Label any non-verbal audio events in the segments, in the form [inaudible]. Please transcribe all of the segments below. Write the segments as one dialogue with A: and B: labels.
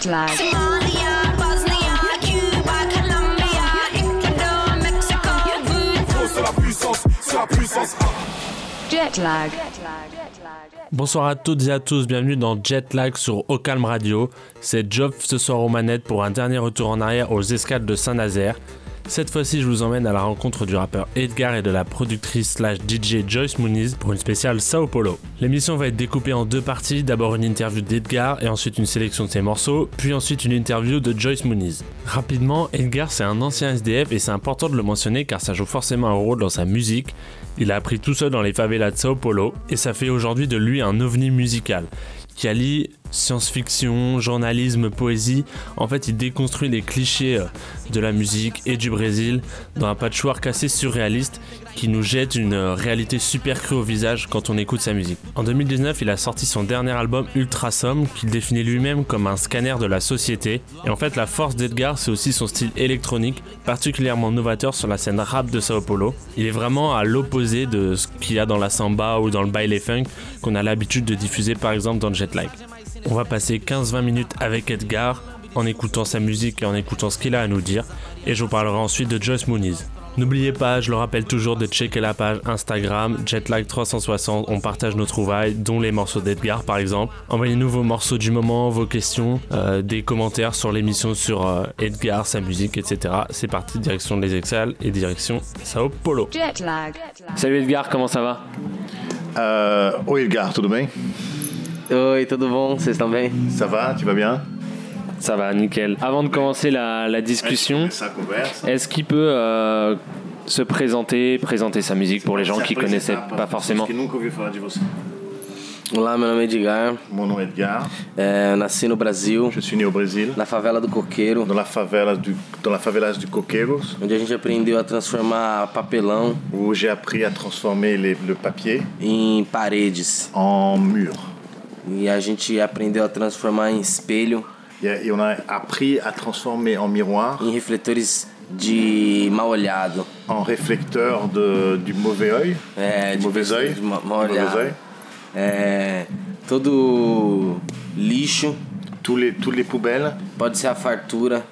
A: Jet lag. Somalia, Bosnia, Cuba, Colombia, Ecuador, Mexico. C'est la puissance, c'est la puissance. Jet lag. Bonsoir à toutes et à tous, bienvenue dans Jetlag sur Ocalm Radio. C'est Job ce soir aux manettes pour un dernier retour en arrière aux escales de Saint-Nazaire. Cette fois-ci, je vous emmène à la rencontre du rappeur Edgar et de la productrice slash DJ Joyce Muniz pour une spéciale Sao Paulo. L'émission va être découpée en deux parties, d'abord une interview d'Edgar et ensuite une sélection de ses morceaux, puis ensuite une interview de Joyce Muniz. Rapidement, Edgar c'est un ancien SDF et c'est important de le mentionner car ça joue forcément un rôle dans sa musique. Il a appris tout seul dans les favelas de Sao Paulo et ça fait aujourd'hui de lui un ovni musical qui allie science-fiction, journalisme, poésie. En fait, il déconstruit les clichés euh, de la musique et du Brésil dans un patchwork assez surréaliste qui nous jette une euh, réalité super crue au visage quand on écoute sa musique. En 2019, il a sorti son dernier album Ultrasom qu'il définit lui-même comme un scanner de la société. Et en fait, la force d'Edgar, c'est aussi son style électronique, particulièrement novateur sur la scène rap de Sao Paulo. Il est vraiment à l'opposé de ce qu'il y a dans la samba ou dans le baile funk qu'on a l'habitude de diffuser par exemple dans Jetlag. On va passer 15-20 minutes avec Edgar en écoutant sa musique et en écoutant ce qu'il a à nous dire. Et je vous parlerai ensuite de Joyce Moonies. N'oubliez pas, je le rappelle toujours, de checker la page Instagram Jetlag360. On partage nos trouvailles, dont les morceaux d'Edgar par exemple. Envoyez-nous vos morceaux du moment, vos questions, euh, des commentaires sur l'émission sur euh, Edgar, sa musique, etc. C'est parti, direction les Exals et direction Sao Paulo. Jetlag. Salut Edgar, comment ça va?
B: Euh, Oi Edgar, tudo bem
C: Oi, tudo bom Vocês estão bem
B: Ça va, tu vas bien?
C: Ça va, nickel. Avant de commencer la, la discussion, est-ce qu'il peut euh, se présenter, présenter sa musique pour les gens qui ne connaissaient pas forcément?
D: Olá, meu nome é Edgar.
B: Meu nome é Edgar.
D: É, nasci no Brasil.
B: Je suis né au Brasil.
D: Na favela do Coqueiro.
B: Dans la favela du, dans la favela de Coqueiros.
D: Onde a gente aprendeu a transformar papelão.
B: Où j'ai appris à transformer les, le papier.
D: Em paredes.
B: En mur.
D: E a gente aprendeu a transformar em espelho.
B: Et on a appris à transformer en miroir.
D: Em refletores de mal olhado.
B: En réflecteur de, du mauvais œil.
D: É,
B: du mauvais œil.
D: De mal olhado. É, todo lixo.
B: Tous les, toutes les poubelles.
D: Pode ser a fartura.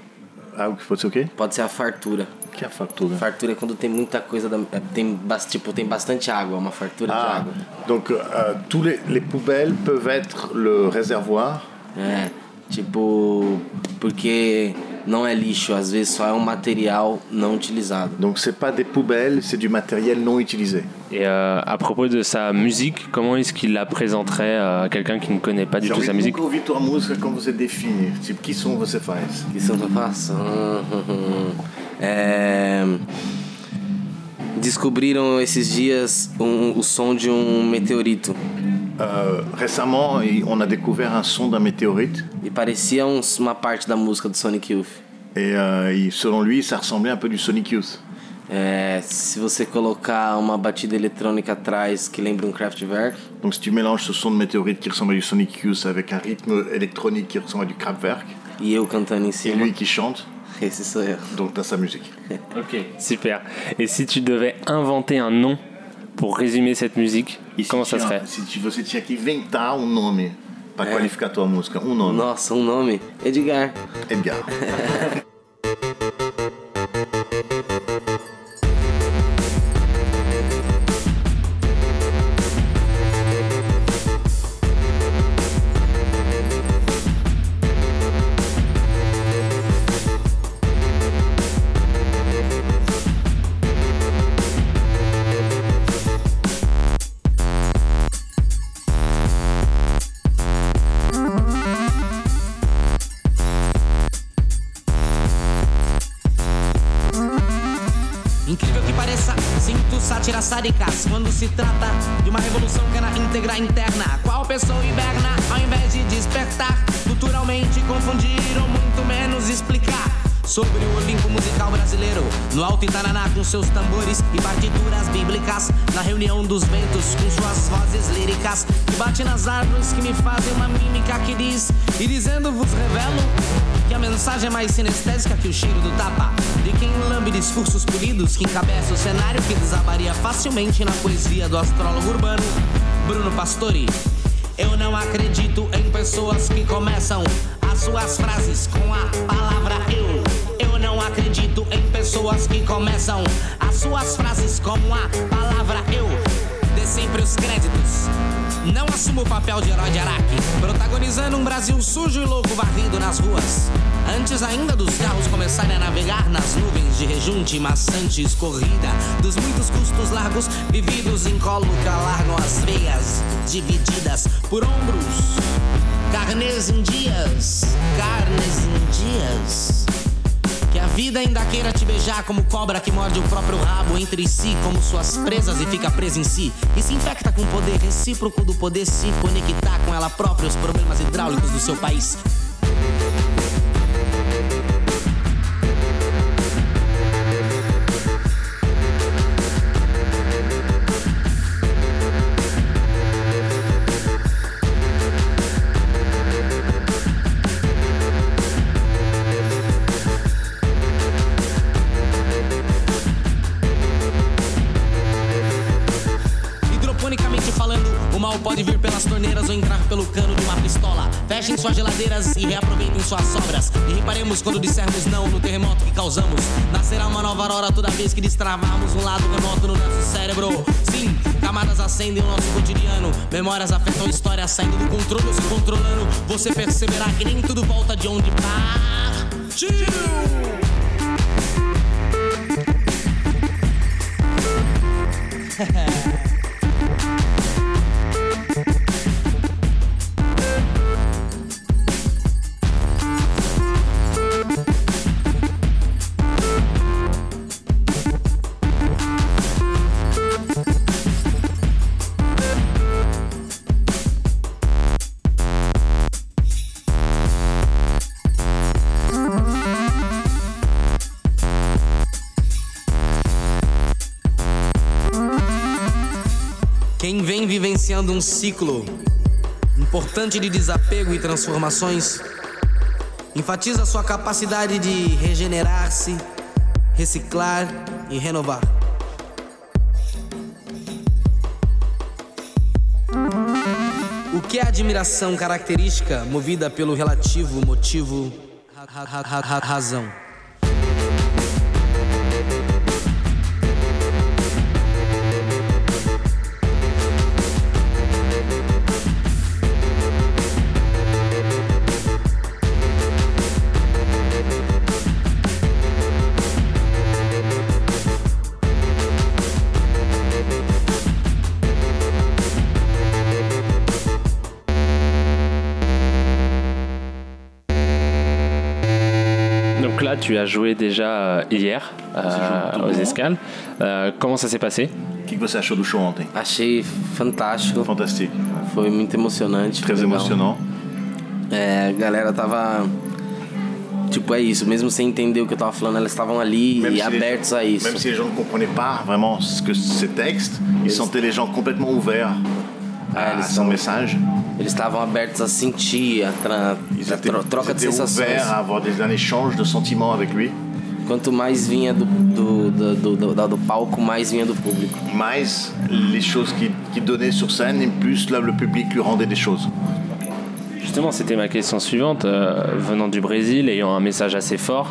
B: Ah, pode ser o quê?
D: Pode ser a fartura.
B: Que é a fartura?
D: Fartura é quando tem muita coisa, da, tem, tipo, tem bastante água, uma fartura
B: ah,
D: de água.
B: Donc, uh, tous les, les poubelles peuvent être le réservoir.
D: É. Tipo, porque não é lixo, às vezes só é um material não utilisado.
B: Donc c'est pas des poubelles, c'est du matériel non utilisé.
C: Et euh, à propos de sa musique, comment est-ce qu'il la présenterait à quelqu'un qui ne connaît pas du tout sa musique
B: ouvir tua música como você define, tipo que som você faz?
D: Que som eu faço? É... Descobriram esses dias um, o som de um meteorito.
B: Euh, récemment, on a découvert un son d'un météorite.
D: E parecia um, uma parte da música do Sonic Youth.
B: Et, euh, et selon lui, ça ressemblait un peu du Sonic Youth.
D: É, se você colocar uma batida eletrônica atrás que lembra um Kraftwerk.
B: Donc si tu mélanges ce son de météorite qui ressemble à du Sonic Youth avec un rythme électronique qui ressemble à du Kraftwerk.
D: E eu cantando em cima.
B: Et lui qui chante. [laughs]
D: Esse sou eu.
B: Donc t'as sa musique.
C: ok, super. Et si tu devais inventer un nom pour résumer cette musique,
B: e
C: comment ça serait
B: Se você tinha que inventar um nome para é. qualificar tua música, um nome.
D: Nossa, um nome? Edgar.
B: Edgar. [laughs]
E: seus tambores e partituras bíblicas, na reunião dos ventos com suas vozes líricas, que bate nas árvores que me fazem uma mímica que diz, e dizendo vos revelo que a mensagem é mais sinestésica que o cheiro do tapa. De quem lambe discursos polidos que encabeça o cenário que desabaria facilmente na poesia do astrólogo urbano Bruno Pastori. Eu não acredito em pessoas que começam
D: as suas frases com a palavra eu. Eu não acredito em pessoas que começam as suas frases com a palavra eu. Dê sempre os créditos. Não assumo o papel de herói de Araque, protagonizando um Brasil sujo e louco varrido nas ruas. Antes ainda dos carros começarem a navegar nas nuvens de rejunte maçante escorrida, dos muitos custos largos vividos em colo que alargam as veias divididas por ombros. Carnes em dias, carnes em dias. Que a vida ainda queira te beijar como cobra que morde o próprio rabo entre si, como suas presas e fica presa em si. E se infecta com o poder recíproco do poder se conectar com ela própria os problemas hidráulicos do seu país. Suas geladeiras e reaproveitem suas sobras. E reparemos quando dissermos não no terremoto que causamos. Nascerá uma nova aurora toda vez que destravarmos um lado remoto no nosso cérebro. Sim, camadas acendem o nosso cotidiano. Memórias afetam histórias saindo do controle ou se controlando. Você perceberá que nem tudo volta de onde partiu. [laughs] vem vivenciando um ciclo importante de desapego e transformações, enfatiza sua capacidade de regenerar-se, reciclar e renovar. O que é admiração característica movida pelo relativo motivo ra ra ra razão?
A: Tu as joué déjà euh, hier euh, aux Escales. Euh, comment ça s'est passé?
B: O que você achou do show ontem?
F: Achei fantástico.
B: Fantástico.
F: Foi muito emocionante.
B: Très emocionante.
F: É, a galera tava. Tipo, é isso, mesmo sem entender o que eu tava falando, elas estavam ali
B: Même
F: e
B: si
F: abertos
B: les,
F: a isso.
B: Même si les gens ne comprenaient pas vraiment ce que ces textes, ils sentaient les gens complètement ouverts
F: Ah,
B: à son message.
F: Eles estavam abertos a sentir, a, tra...
B: Ils
F: a
B: étaient,
F: tro- troca de
B: ouverts à avoir des, un échange de sentiments avec lui.
F: Quanto mais vinha do, do, do, do, do- do palco, mais vinha do público.
B: Mais les choses qu'il qu'il donnait sur scène, et plus là, le public lui rendait des choses.
A: Justement, c'était ma question suivante. euh, venant du Brésil, ayant un message assez fort,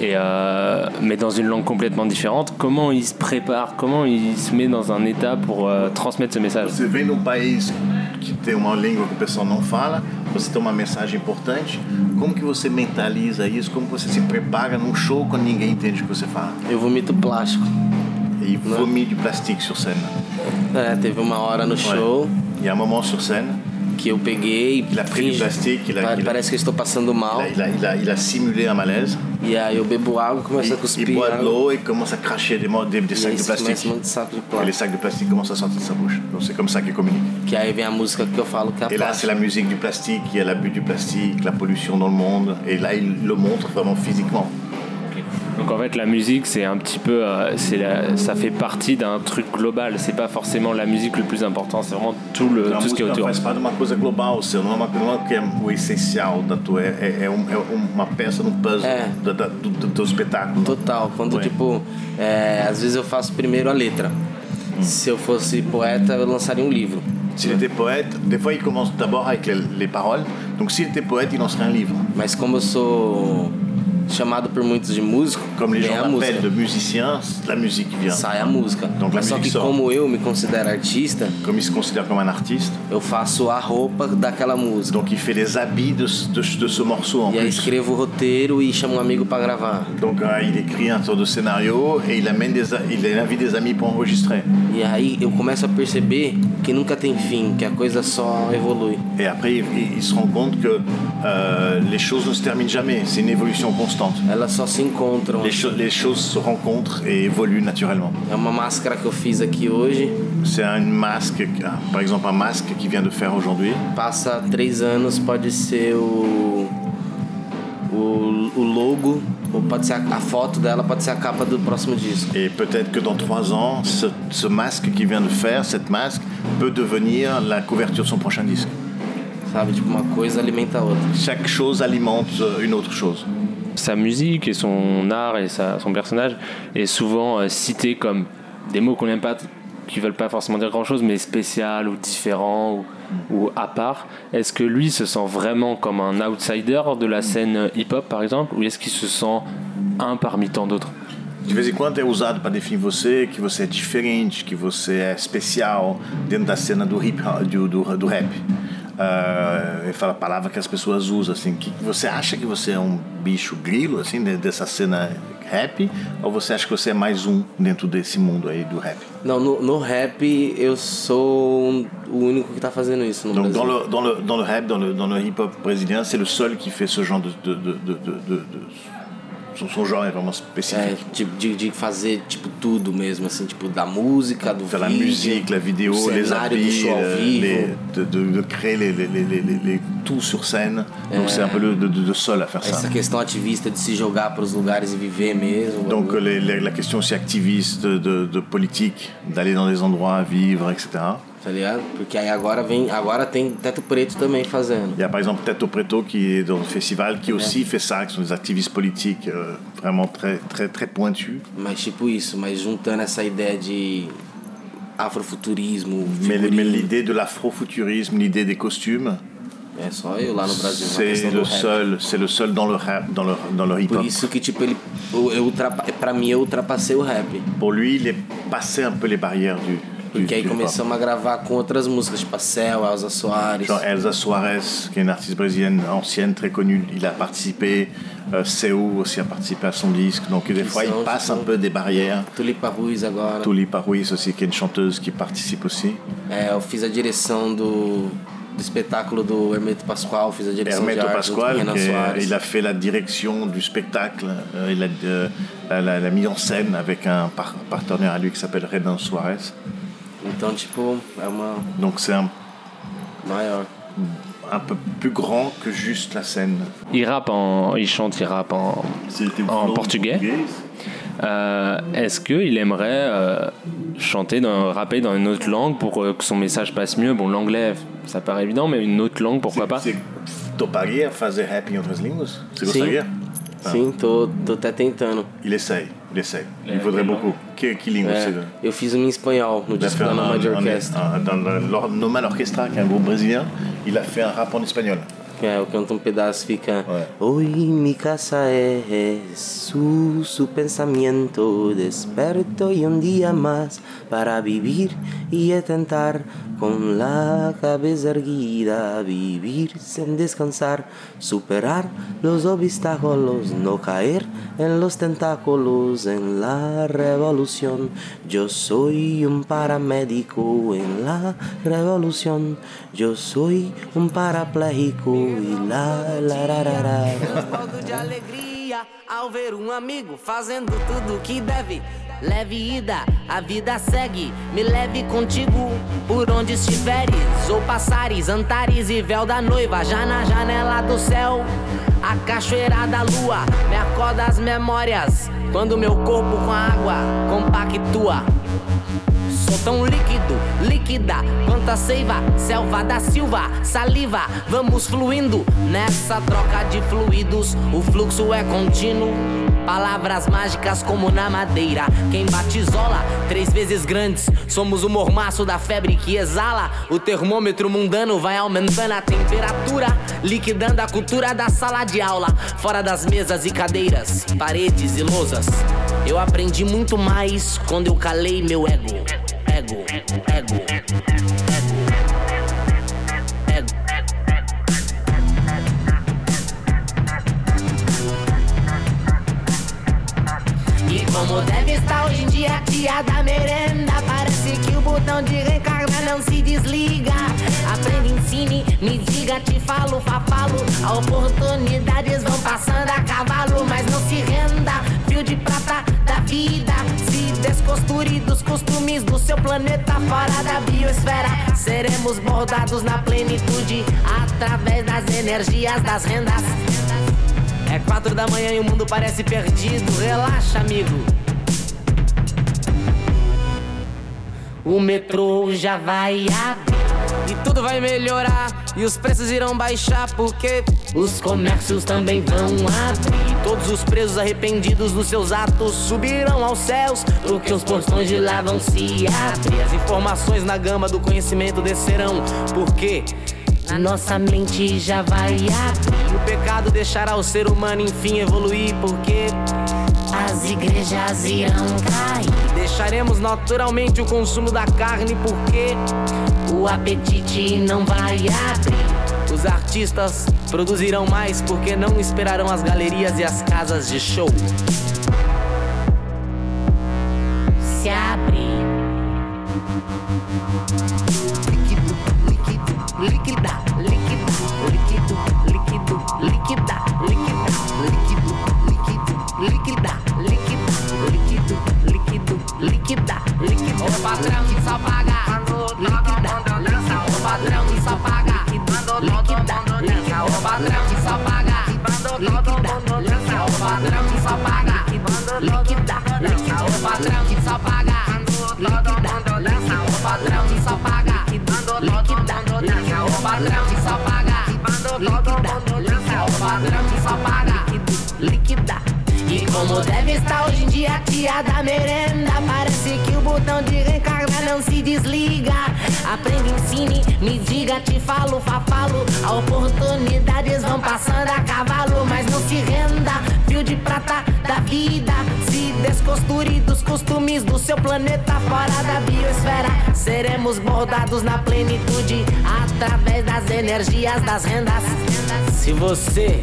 A: et, euh, mais dans une langue complètement différente, comment il se prépare Comment il se met dans un état pour euh, transmettre ce message?
B: Você vem num país que tem uma língua que o pessoal não fala, você tem uma mensagem importante, como que você mentaliza isso? Como você se prepara num show quando ninguém entende o que você fala?
F: Eu vomito plástico.
B: E vomit du plastique sur scène.
F: É, teve uma hora no show
B: Il y a un moment sur scène,
F: que eu peguei.
B: Il a pris
F: fingi-
B: du plastique, il a-
F: pa-
B: il a-
F: Parece que eu estou passando mal.
B: il a, simulé un malaise.
F: E aí eu bebo água, começo a
B: Il, il
F: cuspir.
B: boit de
F: água,
B: l'eau et commence à cracher des, mo- des, des
F: e
B: sacs de plastique.
F: um monte de saco de
B: Et les
F: plástico.
B: sacs de plastique commencent à sortir de sa bouche. Donc c'est comme ça qu'il communique.
F: Que aí vem a música que eu falo que é a
B: Et là, c'est la musique du plastique, il y a l'abus du plastique, la pollution dans le monde. Et là, il le montre vraiment physiquement.
A: Donc en fait, la musique, c'est un petit peu, euh, c'est la- ça fait partie d'un truc global. C'est pas forcément la musique le plus important, c'est vraiment tout le tout ce qui est autour.
B: faz parte de uma coisa global, seu, não é, uma, não é que é o essencial da tua. É, é, é um- é uma peça no puzzle
F: É.
B: da- da- do, do teu espetáculo.
F: Total. Quando,
B: Ué.
F: tipo, é, às vezes eu faço primeiro a letra. Se eu fosse poeta, eu lançaria um livro.
B: S'il était poète, des fois il commence d'abord avec les, les paroles. Donc s'il était poète, il lancerait un livre.
D: Mas como eu sou chamado por muitos de músico,
B: Comme les gens
D: a música.
B: de musicien, la musique vient.
D: Sai a música.
B: Donc,
D: Mas
B: la
D: só que
B: sort.
D: como eu me considero artista,
B: Comme il se considère comme un artiste,
D: eu faço a roupa daquela música.
B: donc il fait les habits de, de, de ce morceau en
D: E aí
B: plus.
D: escrevo o roteiro e chamo um amigo pra gravar.
B: Donc euh, il écrit un sorte de scénario et il amène des, a- il invite des amis pour enregistrer.
D: E aí eu começo a perceber que nunca tem fim, que a coisa só evolui.
B: Et après il, il- il se rend compte que euh, les choses ne se terminent jamais, c'est une évolution constante.
D: Elas só se encontram.
B: Les, cho- les choses se rencontrent et évoluent naturellement.
D: É uma máscara que eu fiz aqui hoje.
B: C'est un masque, par exemple un masque qu'il vient de faire aujourd'hui.
D: Passa três anos, pode ser o, o, o logo, ou pode ser a, a foto dela, pode ser a capa do próximo disco.
B: Et peut-être que dans trois ans, ce, ce masque qu'il vient de faire, cette masque, peut devenir la couverture de son prochain disque.
D: Sabe? Tipo, uma coisa alimenta a outra.
B: Chaque chose alimente euh, une autre chose.
A: sa musique et son art et sa- son personnage est souvent euh, cité comme des mots qu'on n'aime pas, qui veulent pas forcément dire grand chose, mais spécial ou différent ou, ou à part. Est-ce que lui se sent vraiment comme un outsider de la scène hip-hop par exemple, ou est-ce qu'il se sent un parmi tant d'autres?
B: De vez em quando é usado para definir você, que você é diferente, que você é especial dentro da cena do hip do, do, do rap. Uh, ele fala a palavra que as pessoas usam, assim, que você acha que você é um bicho grilo, assim, de- dessa cena rap, ou você acha que você é mais um dentro desse mundo aí do rap?
D: Não, no, no rap eu sou um- o único que tá fazendo isso no
B: Donc
D: Brasil.
B: dans le, dans le, dans le rap, dans le, dans le hip-hop brésilien, c'est le seul qui fait ce genre de... de, de, de, son, son genre est vraiment
D: É, tipo, de, de fazer tipo tudo mesmo, assim, tipo da música, do
B: Faire la
D: vídeo,
B: musique, la vidéo, les habits,
D: show
B: euh, les- de, de- de créer les, les, les, tout sur scène. Donc c'est un peu le de, de- seul à faire ça.
D: Essa questão ativista de se jogar para os lugares e viver mesmo.
B: Donc les- la question aussi activiste, de, de politique, d'aller dans des endroits, vivre, etc.
D: Tá ligado? Porque aí agora vem. Agora tem Teto Preto também fazendo.
B: Il y a par exemple Teto Preto qui est dans le festival, qui aussi fait ça, qui sont des activistes politiques euh, vraiment très, très, très pointus.
D: Mas tipo isso, mas juntando essa ideia de afrofuturismo,
B: Mais, mais
D: figurino.
B: l'idée de l'afrofuturisme, l'idée des costumes,
D: É só eu lá no Brasil. na
B: c'est le seul, c'est le seul dans le rap, dans le, dans le hip
D: Por
B: hop.
D: isso que tipo ele. Eu, eu ultrapa, pra mim eu ultrapassei o rap.
B: Pour lui, il est passé un peu les barrières du,
D: Porque aí
B: du hip-hop.
D: começamos a gravar com outras músicas, tipo a Cell, a Elza Soares.
B: Genre Elsa Soares, qui est une artiste brésilienne ancienne, très connue, il a participé. Euh, Seu aussi a participé à son disque. Donc des fois, il passe un peu des barrières.
D: Tulipa Ruiz agora.
B: Ruiz aussi, qui est une chanteuse qui participe aussi.
D: É, eu fiz a direção do, do espetáculo do Hermeto Pascoal, fiz a direção de
B: Hermeto
D: arte Soares.
B: il a fait la direction du spectacle. euh, il a euh, la, la- la mise en scène avec un par- partenaire à lui qui s'appelle Renan Soares.
D: Então, tipo, é uma
B: Donc c'est un,
D: maior.
B: un peu plus grand que juste la scène.
A: Il rappe en, il chante, il rappe en, en portugais. Euh, Est-ce qu'il aimerait euh, chanter, dans, rapper dans une autre langue pour euh, que son message passe mieux? Bon, l'anglais, ça paraît évident, mais une autre langue, pourquoi pas?
B: Você toparia fazer rap em outras línguas? Você
D: Sim.
B: gostaria?
D: Sim, tô, tô até tentando.
B: Il essaye, d'essai. Il
A: euh,
B: faudrait beaucoup. Quelle que
D: langue
B: euh, Je
D: fais
B: un
D: espagnol
B: dans
D: le
B: Normal
D: Orchestra.
B: Dans le Normal Orchestra, qui est un groupe brésilien, il a fait un rap en espagnol.
D: É, eu canto um pedaço, fica... Hoy mi casa es su, su pensamiento desperto y un día más para vivir y tentar con la cabeza erguida, vivir sin descansar, superar los obstáculos, no caer en los tentáculos, en la revolución. Yo soy un paramédico en la revolución, yo soy un parapléjico la la la la la.
E: Respaldo de alegria ao ver um amigo fazendo tudo que deve. Leve ida, a vida segue. Me leve contigo por onde estiveres. Ou passares, antares e véu da noiva. Já na janela do céu, a cachoeira da lua. Me acorda as memórias. Quando meu corpo com a água compactua. Sou tão líquido líquida. Quanta seiva, selva da silva, saliva. Vamos fluindo nessa troca de fluidos. O fluxo é contínuo. Palavras mágicas como na madeira. Quem batizola, três vezes grandes. Somos o mormaço da febre que exala. O termômetro mundano vai aumentando a temperatura, liquidando a cultura da sala de aula. Fora das mesas e cadeiras, paredes e lousas. Eu aprendi muito mais quando eu calei meu ego. Ego, ego, ego. E como deve estar hoje em dia a tia da merenda Parece que o botão de reencarnar não se desliga. Aprende, ensine, me diga, te falo, fafalo Oportunidades vão passando a cavalo Mas não se renda, fio de prata da vida Se descosture dos costumes do seu planeta Fora da biosfera Seremos bordados na plenitude Através das energias das rendas é quatro da manhã e o mundo parece perdido. Relaxa, amigo. O metrô já vai abrir. E tudo vai melhorar. E os preços irão baixar. Porque os comércios também vão abrir. Todos os presos arrependidos dos seus atos subirão aos céus. Porque os portões de lá vão se abrir. As informações na gama do conhecimento descerão. Porque. A nossa mente já vai abrir. O pecado deixará o ser humano enfim evoluir, porque as igrejas irão cair. Deixaremos naturalmente o consumo da carne, porque o apetite não vai abrir. Os artistas produzirão mais, porque não esperarão as galerias e as casas de show. Se abrir. líquida, líquido, líquido, líquido, líquida, líquida, líquido, líquido, líquida, líquido, líquido, líquido, líquida, líquido. Patrão líquida, líquida. O patrão que só paga, líquida, líquida. O patrão que só paga, líquida. E como deve estar hoje em dia a tia da merenda Parece que o botão de reencarnar não se desliga Aprende, ensine, me diga, te falo, fafalo Oportunidades vão passando a cavalo Mas não se renda, fio de prata da vida Dos costumes do seu planeta Fora da biosfera Seremos bordados na plenitude Através das energias das rendas Se você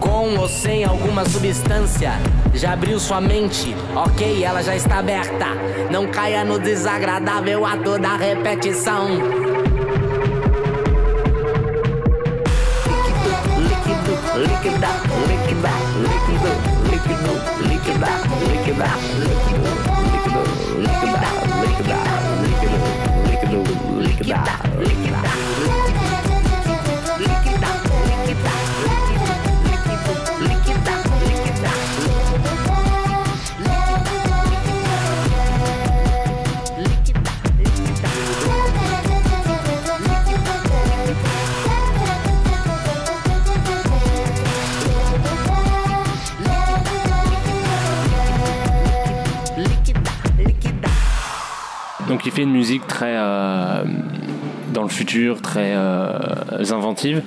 E: com ou sem alguma substância. Já abriu sua mente, ok, ela já está aberta. Não caia no desagradável ato da repetição. Líquido, líquida, líquida, líquido, líquido, líquida, líquida, it up, lick it
A: up. Il fait une musique très euh, dans le futur, très euh, inventive.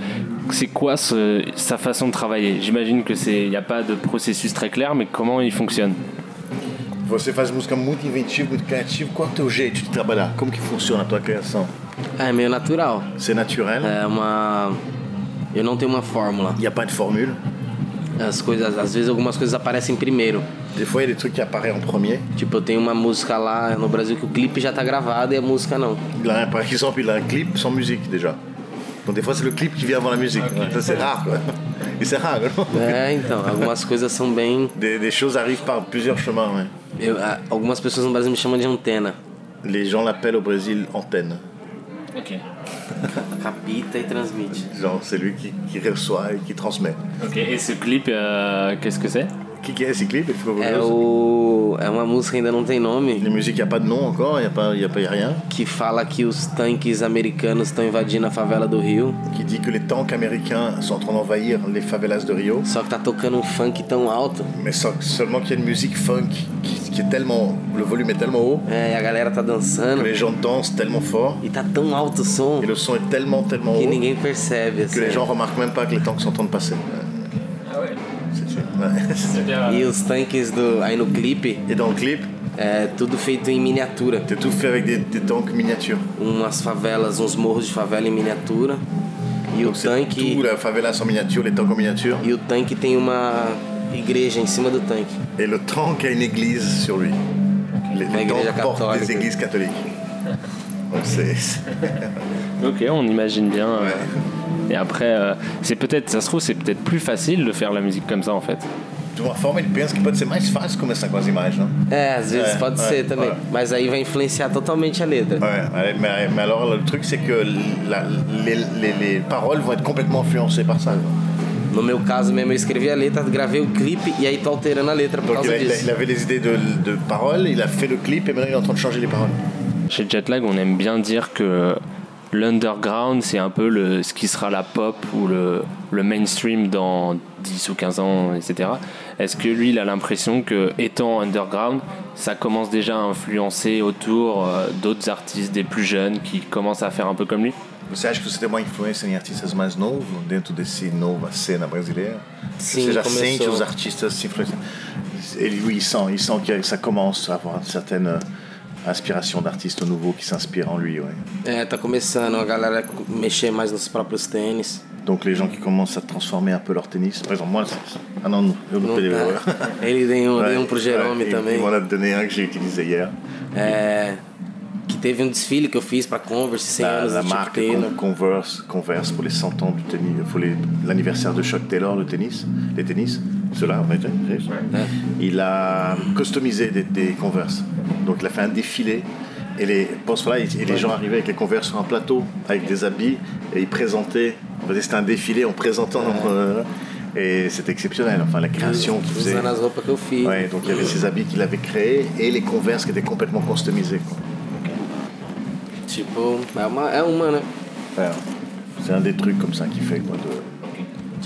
A: C'est quoi ce- sa façon de travailler? J'imagine que c'est, il n'y a pas de processus très clair, mais comment il fonctionne?
B: Você faz música muito inventiva, muito criativa. Qual é o teu jeito de trabalhar? Como que funciona a tua criação?
D: É meio natural.
B: C'est naturel?
D: É uma. Eu não tenho uma fórmula.
B: Il n'y a pas de formule?
D: As coisas, às vezes algumas coisas aparecem primeiro.
B: Des fois, il y a des trucs qui apparaissent en premier.
D: Tipo, eu tenho uma música lá no Brasil que o clipe já tá gravado e a música não.
B: Là, par exemple, il a un clip sans musique déjà. Donc des fois, c'est le clip qui vient avant la musique. Ça, c'est rare, quoi. Et c'est rare, non
D: É, então, algumas coisas são bem.
B: des, des choses arrivent par plusieurs chemins, ouais.
D: eu- algumas pessoas no Brasil me chamam de antena.
B: Les gens l'appellent au Brésil antenne.
A: Ok. [laughs]
D: Capita e transmite.
B: Genre, c'est lui qui, qui reçoit et qui transmet.
A: Ok. Et ce clip, euh, qu'est-ce que c'est?
B: O que, que é esse clipe? Ele ficou
D: É
B: curioso.
D: o. É uma música que ainda não tem nome.
B: La musique, il n'y a pas de nom encore, il n'y a, pas- a, a rien.
D: Que fala que os tanques americanos estão invadindo a favela do Rio.
B: Qui dit que les tanks américains sont en train d'envahir les favelas de Rio.
D: Só que tá tocando um funk tão alto.
B: Mais sans- seulement qu'il y a une musique funk qui, qui est tellement. Le volume est tellement haut
D: É, e a galera tá
B: que
D: dançando.
B: les gens dansent tellement fort
D: E tá tão alto o som
B: et le son est tellement, tellement
D: que
B: haut
D: ninguém percebe.
B: que les
D: Assim.
B: gens remarquent même pas que les tanks sont en train de passer.
D: E os tanques do. Aí no clipe
B: Et dans le clip,
D: é tudo feito em miniatura.
B: c'est tout fait avec des, des tanks miniatures.
D: Umas favelas, uns morros de favela em miniatura. E o tanque.
B: tout la favela en miniature, les tanks en miniature.
D: E o tanque tem uma igreja em cima do tanque.
B: Et le tank a une église sur lui. Les, les
D: L'église
B: tanks portent
D: catholique.
B: des églises catholiques. Donc c'est. c'est-
A: Ok, on imagine bien. euh,
B: Ouais.
A: Et après, euh, c'est peut-être, ça se trouve, c'est peut-être plus facile de faire la musique comme ça en fait.
B: De uma forma, ele pensa que pode ser mais fácil começar com as imagens, não?
D: É, às vezes
B: É,
D: pode
B: é,
D: ser também.
B: é.
D: Mas aí vai influenciar totalmente a letra.
B: Ouais, mais, mais- alors le truc c'est que la- les, les- les paroles vont être complètement influencées par ça.
D: No meu caso mesmo, eu escrevi a letra, gravei o clipe e aí tô alterando a letra por
B: Donc
D: causa
B: il a-
D: disso.
B: il avait les idées de, de paroles, il a fait le clip et maintenant il est en train de changer les paroles.
A: Chez Jetlag, on aime bien dire que l'underground, c'est un peu le, ce qui sera la pop ou le, le mainstream dans 10 ou 15 ans, etc. Est-ce que lui, il a l'impression que, étant underground, ça commence déjà à influencer autour euh, d'autres artistes, des plus jeunes, qui commencent à faire un peu comme lui?
B: Você acha que você tem uma influência em artistas mais novos dentro desse nova cena brasileira?
D: Sim,
B: você já
D: começou.
B: sente os artistas se influenciando? Ele, oui, il sent, il sent que ça commence à avoir une certaine euh, inspiration d'artistes nouveaux qui s'inspirent en lui. Ouais.
D: É, tá começando a galera mexer mais nos próprios tênis.
B: Donc les gens qui commencent à transformer un peu leur tennis. Par exemple, moi, ah non, non, eu não peguei.
D: tá. Ele deu
B: Ouais,
D: deu um pro Jerome
B: ouais,
D: também.
B: Il m'en a donné un que j'ai utilisé hier.
D: É, que teve um desfile que eu fiz pra Converse 100
B: La,
D: anos
B: la marque Converse, Converse pour les 100 ans du tennis, pour l'anniversaire de Chuck Taylor, le tennis, les tennis, ceux-là, ouais, c'est- c'est- il a customisé des, des Converse. Donc il a fait un défilé et les, cela, il- et les gens arrivaient avec les Converse sur un plateau, avec des habits, et ils présentaient, c'était un défilé en présentant. euh, et c'était exceptionnel, enfin la création qu'il faisait. Ouais, donc il y avait ces habits qu'il avait créés et les Converse qui étaient complètement customisés. quoi. C'est un des trucs comme ça qui fait, quoi, de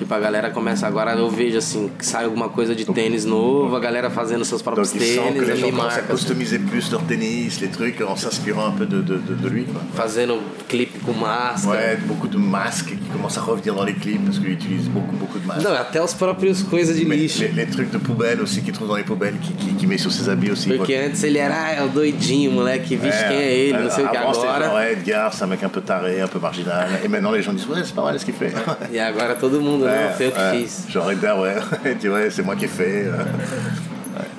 D: Tipo, a galera começa agora, eu vejo assim, que sai alguma coisa de tênis novo, a galera fazendo seus próprios
B: Donc il sent que
D: tênis,
B: les
D: a
B: gens commencent à customiser plus leur tennis, les trucs, en s'inspirant un peu de, de, de- de lui. Quoi.
D: Fazendo clipe com máscara.
B: Ouais, beaucoup de masques qui commencent à revenir dans les clips parce qu'il utilise beaucoup, beaucoup de masques.
D: Não, até os próprios coisas de
B: Mais
D: lixo.
B: les, les trucs de poubelle aussi qu'il trouve dans les poubelles, qui, qui, qui met sur ses habits aussi.
D: Porque antes ele era, ah, é o doidinho, moleque, vixe, quem é ele, não sei o que. Agora.
B: ouais, Edgar, c'est un mec un peu taré, un peu marginal. Et maintenant, les gens disent, ouais, c'est pas mal ce qu'il fait.
D: E agora todo mundo, [laughs]
B: Ouais, ouais. Genre Edgar, ouais, dit, ouais, c'est moi qui ai fait.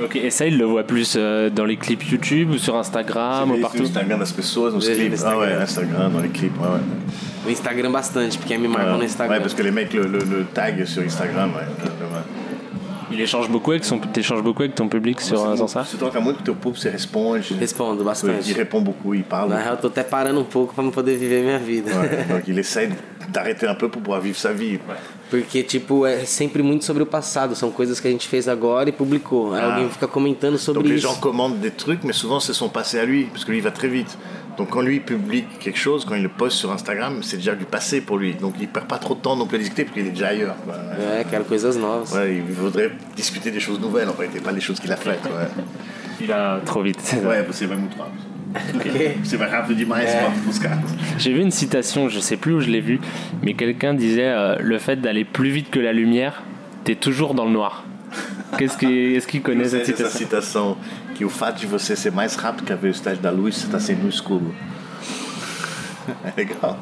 A: Ok, et ça, il le voit plus euh, dans les clips YouTube ou sur Instagram ou
B: Partout? Instagram das pessoas, nos
D: no
B: clips. Ah ouais,
D: Instagram.
B: Instagram, dans les clips, ouais, ouais.
D: O Instagram bastante, porque me marcam no
B: Ouais,
D: Instagram.
B: parce que les mecs le, le, le tag sur Instagram, ouais. Ouais.
A: Il échange beaucoup avec son, t'échanges beaucoup avec ton public sur euh, sur ça
B: Você troca muito com teu público, você responde.
D: Respondo
B: Il
D: bastante.
B: répond beaucoup, il parle.
D: Na real, eu tô até parando um pouco me poder viver minha vida.
B: Ouais, donc il essaie d'arrêter un peu pour pouvoir vivre sa vie.
D: Porque, tipo, é sempre muito sobre o passado. São coisas que a gente fez agora e publicou. Aí
B: Ah.
D: alguém fica comentando sobre
B: Donc les
D: isso.
B: gens commandent des trucs, mais souvent c'est son passé à lui, parce que lui il va très vite. Donc quand lui publie quelque chose, quand il le poste sur Instagram, c'est déjà du passé pour lui. Donc il perd pas trop de temps non plus à discuter, parce qu'il est déjà ailleurs. quoi.
D: É, quero coisas novas.
B: Ouais, il voudrait discuter des choses nouvelles en réalité, pas des choses qu'il a faites. Ouais, [laughs]
A: Il a trop vite. c'est [laughs]
B: ouais você vai muito rápido.
D: Ok.
B: Você vai rápido demais para os caras.
A: J'ai vu une citation, je sais plus où je l'ai vue, mais quelqu'un disait euh, le fait d'aller plus vite que la lumière, t'es toujours dans le noir. Qu'est-ce qui, est-ce qu'il connaît cette citation
B: que o fato de você ser mais rápido que a velocidade da luz, você está sempre no escuro. [laughs] É legal.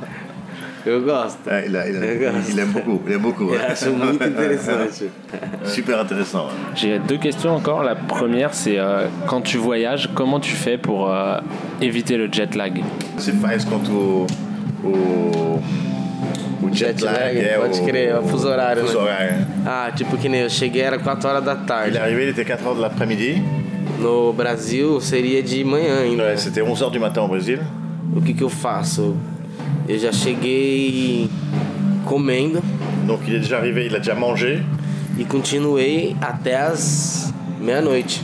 D: Eu gosto.
B: É, il, a-
D: Legal.
B: il aime beaucoup. Il aime beaucoup.
D: Eu acho muito interessante. [laughs]
B: Super intéressant.
A: J'ai deux questions encore. La première, c'est euh, quand tu voyages, comment tu fais pour euh, éviter le jet lag
B: Você faz quanto o, o, o jet,
D: Jet
B: lag,
D: lag,
B: é
D: pode
B: o,
D: crer, é o fuso horário,
B: fuso
D: né?
B: horário.
D: Ah, tipo que nem eu cheguei, era 4 horas da tarde.
B: arrivé, il était 4h de l'après-midi.
D: No Brasil seria de manhã ainda.
B: Ouais, C'était 11h du matin au Brésil.
D: O que que eu faço? Eu já cheguei comendo.
B: Donc il est déjà arrivé, il a déjà mangé.
D: E continuei até as meia-noite.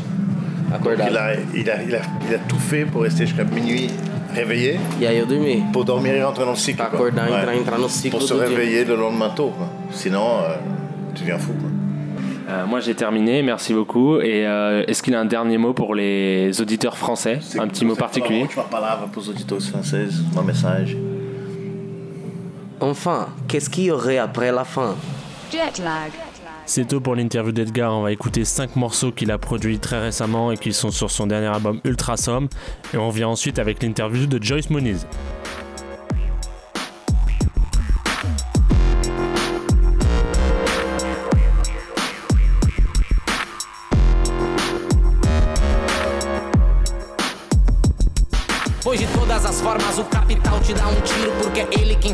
D: Acordado.
B: Il a, il, a, il, a, il a tout fait pour rester jusqu'à minuit réveillé,
D: E aí eu dormi.
B: pour dormir et rentrer dans le cycle.
D: Pra
B: quoi.
D: acordar, entrar, entrar no ciclo
B: Pour se
D: dia.
B: réveiller le lendemain tôt. quoi. Sinon, euh, tu deviens fou. quoi.
A: Euh, moi j'ai terminé, merci beaucoup. Et euh, est-ce qu'il a un dernier mot pour les auditeurs français? Un petit mot particulier?
B: os auditores franceses, uma mensagem.
D: Enfin, qu'est-ce qu'il y aurait après la fin?
G: Jet lag.
H: C'est tout pour l'interview d'Edgar. On va écouter 5 morceaux qu'il a produits très récemment et qui sont sur son dernier album Ultrasom. Et on revient ensuite avec l'interview de Joyce Moniz.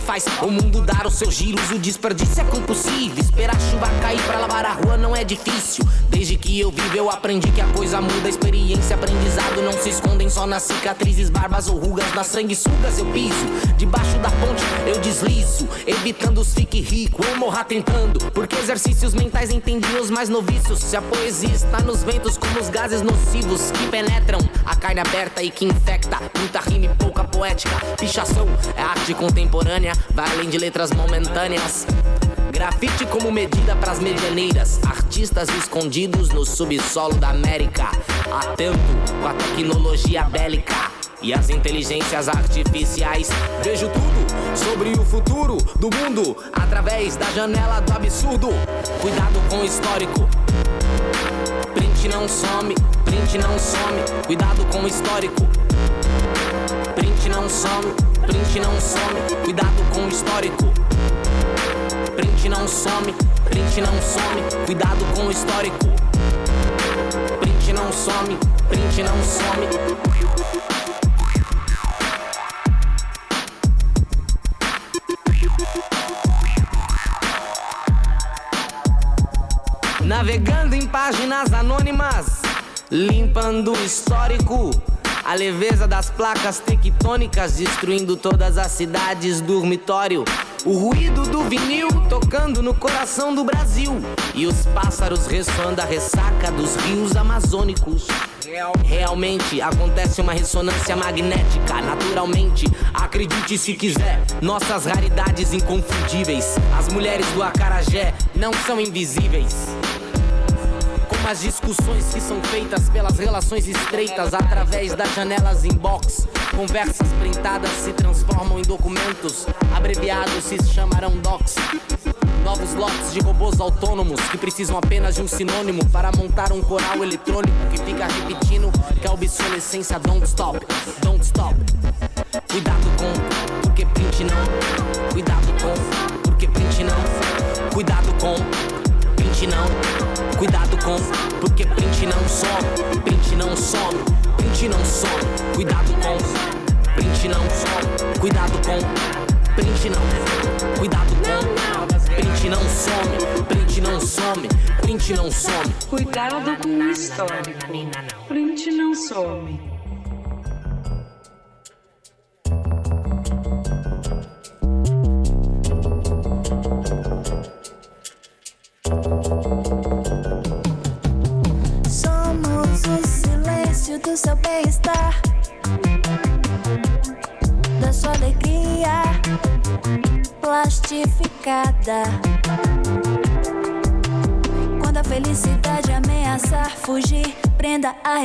E: Faz? O mundo dar os seus giros O desperdício é compulsivo. Esperar a chuva cair pra lavar a rua não é difícil. Desde que eu vivo eu aprendi que a coisa muda. Experiência, aprendizado não se escondem só nas cicatrizes. Barbas ou rugas, nas sanguessugas eu piso. Debaixo da ponte eu deslizo. Evitando os fique rico ou morra tentando. Porque exercícios mentais entendem os mais noviços Se a poesia está nos ventos como os gases nocivos Que penetram a carne aberta e que infecta. Muita rima e pouca poética. Pichação é arte contemporânea Vai além de letras momentâneas Grafite como medida pras medianeiras Artistas escondidos no subsolo da América Atento com a tecnologia bélica e as inteligências artificiais. Vejo tudo sobre o futuro do mundo através da janela do absurdo. Cuidado com o histórico. Print não some, print não some. Cuidado com o histórico. Print não some, print não some. Cuidado com o histórico. Print não some, print não some. Cuidado com o histórico. Print não some, print não some. Navegando em páginas anônimas, limpando o histórico. A leveza das placas tectônicas destruindo todas as cidades dormitório. O ruído do vinil tocando no coração do Brasil. E os pássaros ressoando a ressaca dos rios amazônicos. Realmente acontece uma ressonância magnética, naturalmente. Acredite se quiser, nossas raridades inconfundíveis. As mulheres do acarajé não são invisíveis as discussões que são feitas pelas relações estreitas através das janelas inbox. Conversas printadas se transformam em documentos, abreviados se chamarão docs. Novos lotes de robôs autônomos que precisam apenas de um sinônimo para montar um coral eletrônico que fica repetindo que a obsolescência don't stop, don't stop. Cuidado com, porque print não. Cuidado com, porque print não. Cuidado com, print não. Cuidado com, porque print não some, print não some, print não some. Cuidado com, print não some. Cuidado com, print não. Cuidado com, print não some, print não some, print não some.
I: Cuidado com o histórico. Print não some.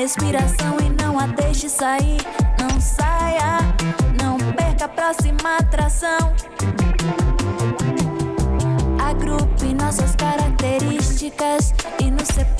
J: Respiração e não a deixe sair. Não saia, não perca a próxima atração. Agrupe nossas características e nos separe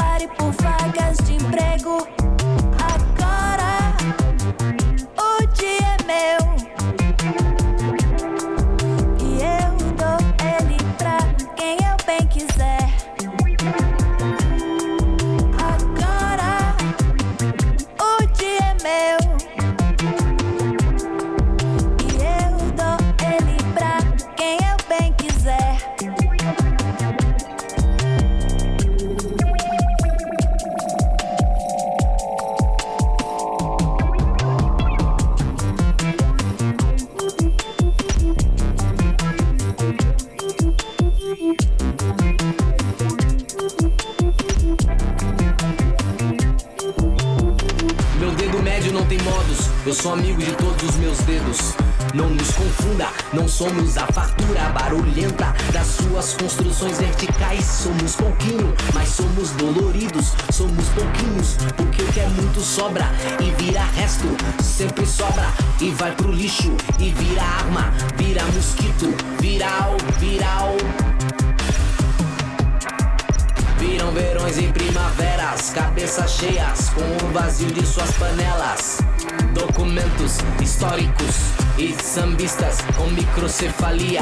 J: históricos e sambistas com microcefalia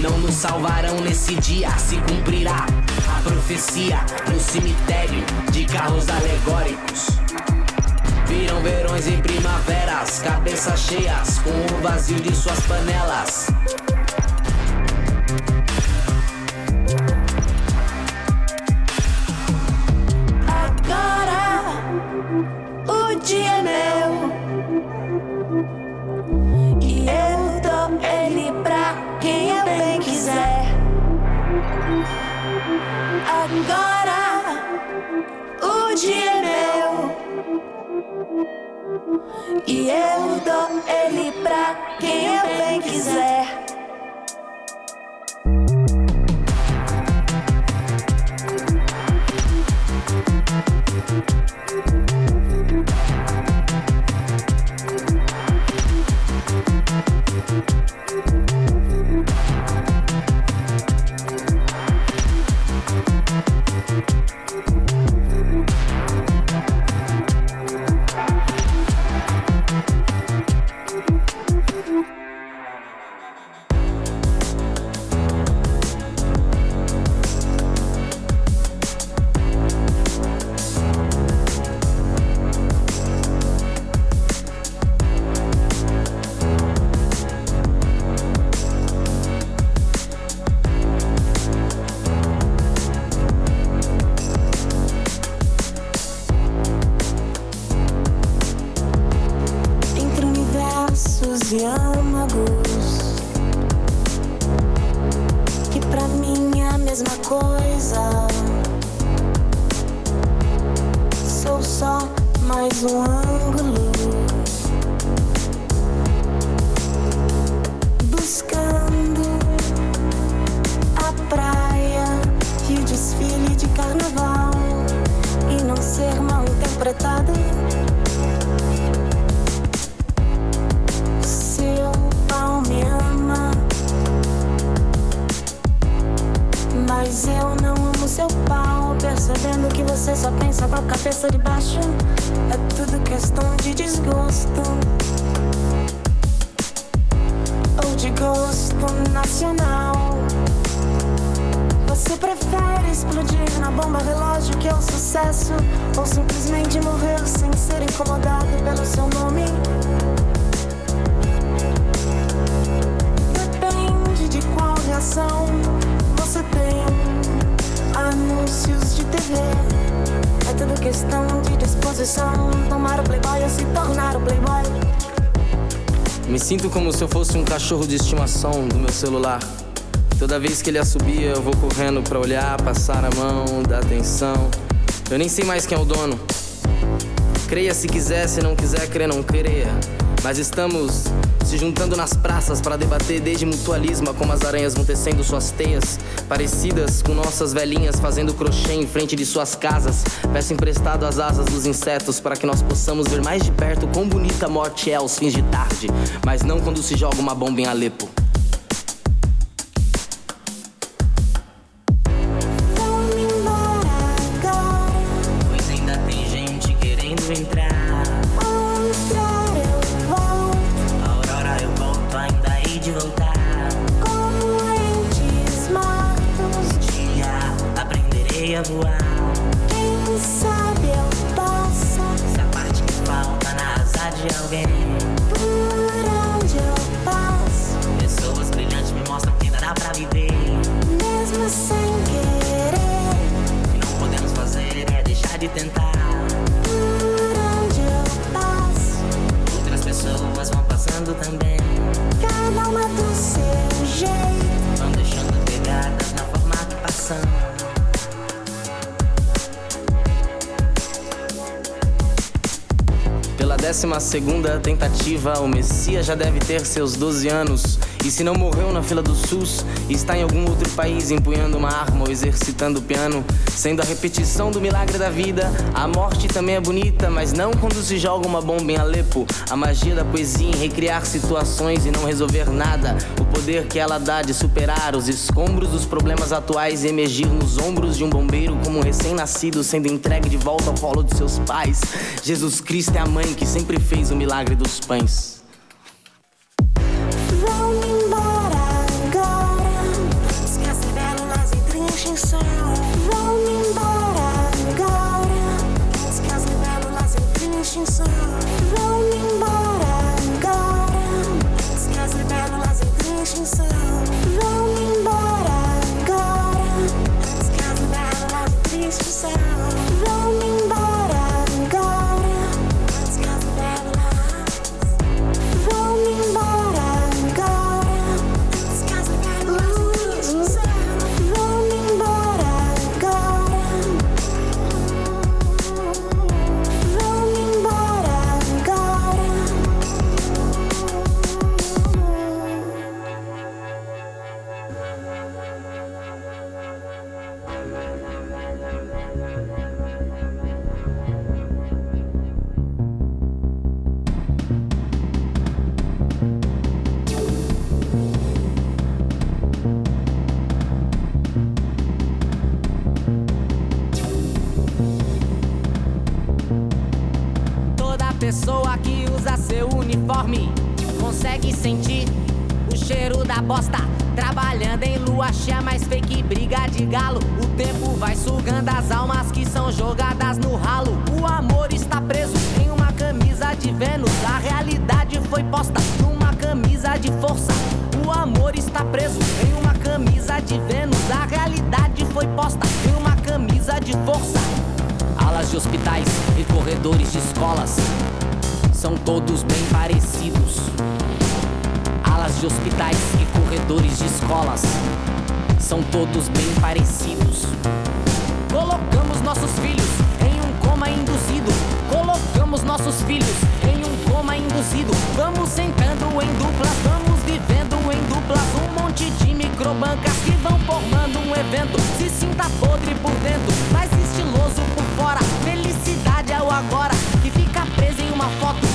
J: não nos salvarão nesse dia. Se cumprirá a profecia no cemitério de carros alegóricos. Viram verões e primaveras, cabeças cheias com o vazio de suas panelas. E eu dou ele pra quem eu bem quiser.
D: Cachorro de estimação do meu celular. Toda vez que ele assobia, eu vou correndo pra olhar, passar a mão, dar atenção. Eu nem sei mais quem é o dono. Creia se quiser, se não quiser, crer não creia. Mas estamos se juntando nas praças para debater desde mutualismo como as aranhas vão tecendo suas teias, parecidas com nossas velhinhas fazendo crochê em frente de suas casas. Peço emprestado as asas dos insetos para que nós possamos ver mais de perto quão
E: bonita a morte é aos fins de tarde, mas não quando se joga uma bomba em Alepo. 12 tentativa, o Messias já deve ter seus 12 anos. E se não morreu na fila do SUS, está em algum outro país empunhando uma arma ou exercitando o piano, sendo a repetição do milagre da vida. A morte também é bonita, mas não quando se joga uma bomba em Alepo. A magia da poesia em recriar situações e não resolver nada. O poder que ela dá de superar os escombros dos problemas atuais e emergir nos ombros de um bombeiro como um recém-nascido sendo entregue de volta ao colo de seus pais. Jesus Cristo é a mãe que sempre fez o
D: milagre dos pães. consegue sentir o cheiro da bosta. Trabalhando em lua cheia, mais fake briga de galo. O tempo vai sugando as almas que são jogadas no ralo. O amor está preso em uma camisa de Vênus. A realidade foi posta numa camisa de força. O amor está preso em uma camisa de Vênus. A realidade foi posta em uma camisa de força. Alas de hospitais e corredores de escolas são todos bem parecidos de hospitais e corredores de escolas são todos bem parecidos. Colocamos nossos filhos em um coma induzido. Colocamos nossos filhos em um coma induzido. Vamos sentando em
E: duplas, vamos
D: vivendo em duplas. Um monte de
E: microbancas que vão formando
D: um evento. Se sinta podre por dentro, mas
E: estiloso por fora.
D: Felicidade é o agora que
E: fica preso em uma
D: foto.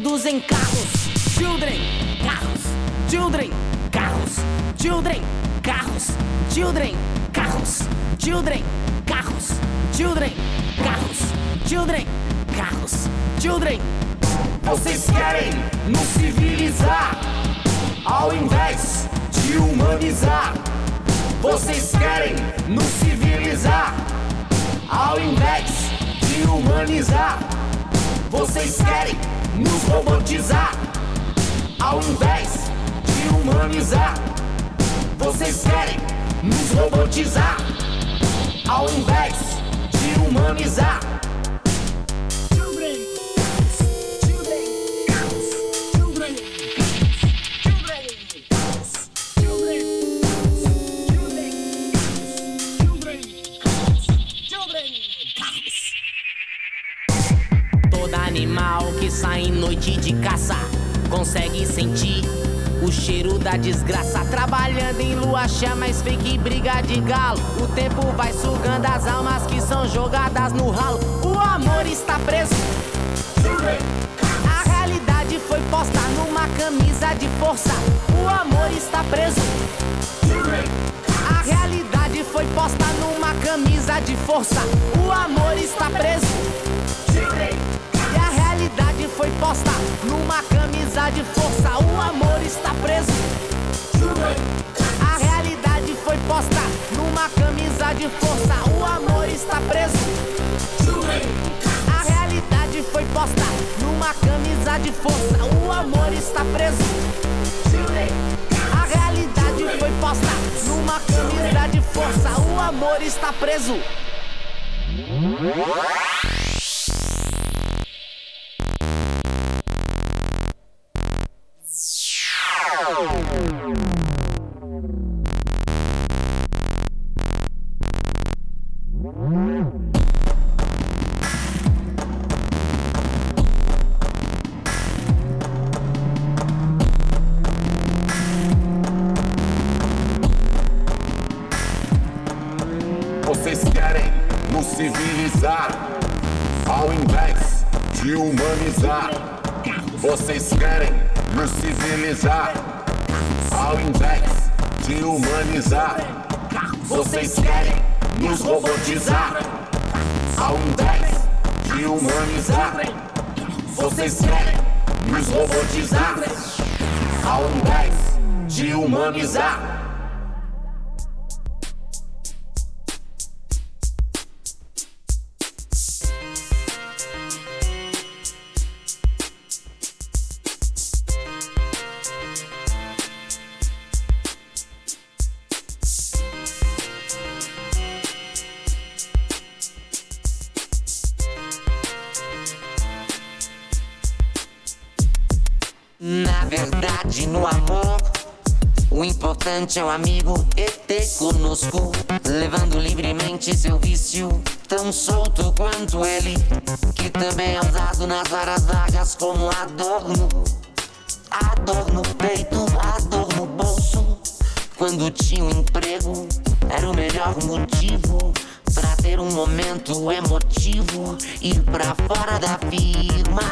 D: produzem carros. Children, carros. Children, carros. Children, carros.
E: Children, carros. Children, carros.
D: Children, carros. Children, carros. Children. Vocês querem nos civilizar
E: ao invés de
D: humanizar. Vocês querem nos civilizar ao invés de
E: humanizar. Vocês querem nos
D: robotizar, ao invés de humanizar.
E: Vocês querem nos robotizar, ao
D: invés de humanizar. da desgraça. Trabalhando em
E: lua chamas fake briga de galo. O tempo vai sugando as almas que são jogadas no ralo. O amor está preso. A realidade foi posta numa camisa de força. O amor está preso. A realidade foi posta numa camisa de força. O amor está preso. E a realidade foi posta numa camisa de força. O amor está preso. A realidade foi posta numa camisa de força. O amor está preso. A realidade foi posta numa camisa de força. O amor está preso. A realidade foi posta numa camisa de força. O amor está preso.
K: Civilizar, ao invés de humanizar. Vocês querem nos civilizar, ao invés de humanizar. Vocês querem nos robotizar, ao invés de humanizar. Vocês querem nos robotizar, ao invés de humanizar.
L: É o amigo e ter conosco, levando livremente seu vício, tão solto quanto ele, que também é usado nas horas vagas como adorno. A dor no peito, a dor no bolso. Quando tinha um emprego, era o melhor motivo pra ter um momento emotivo. Ir pra fora da firma,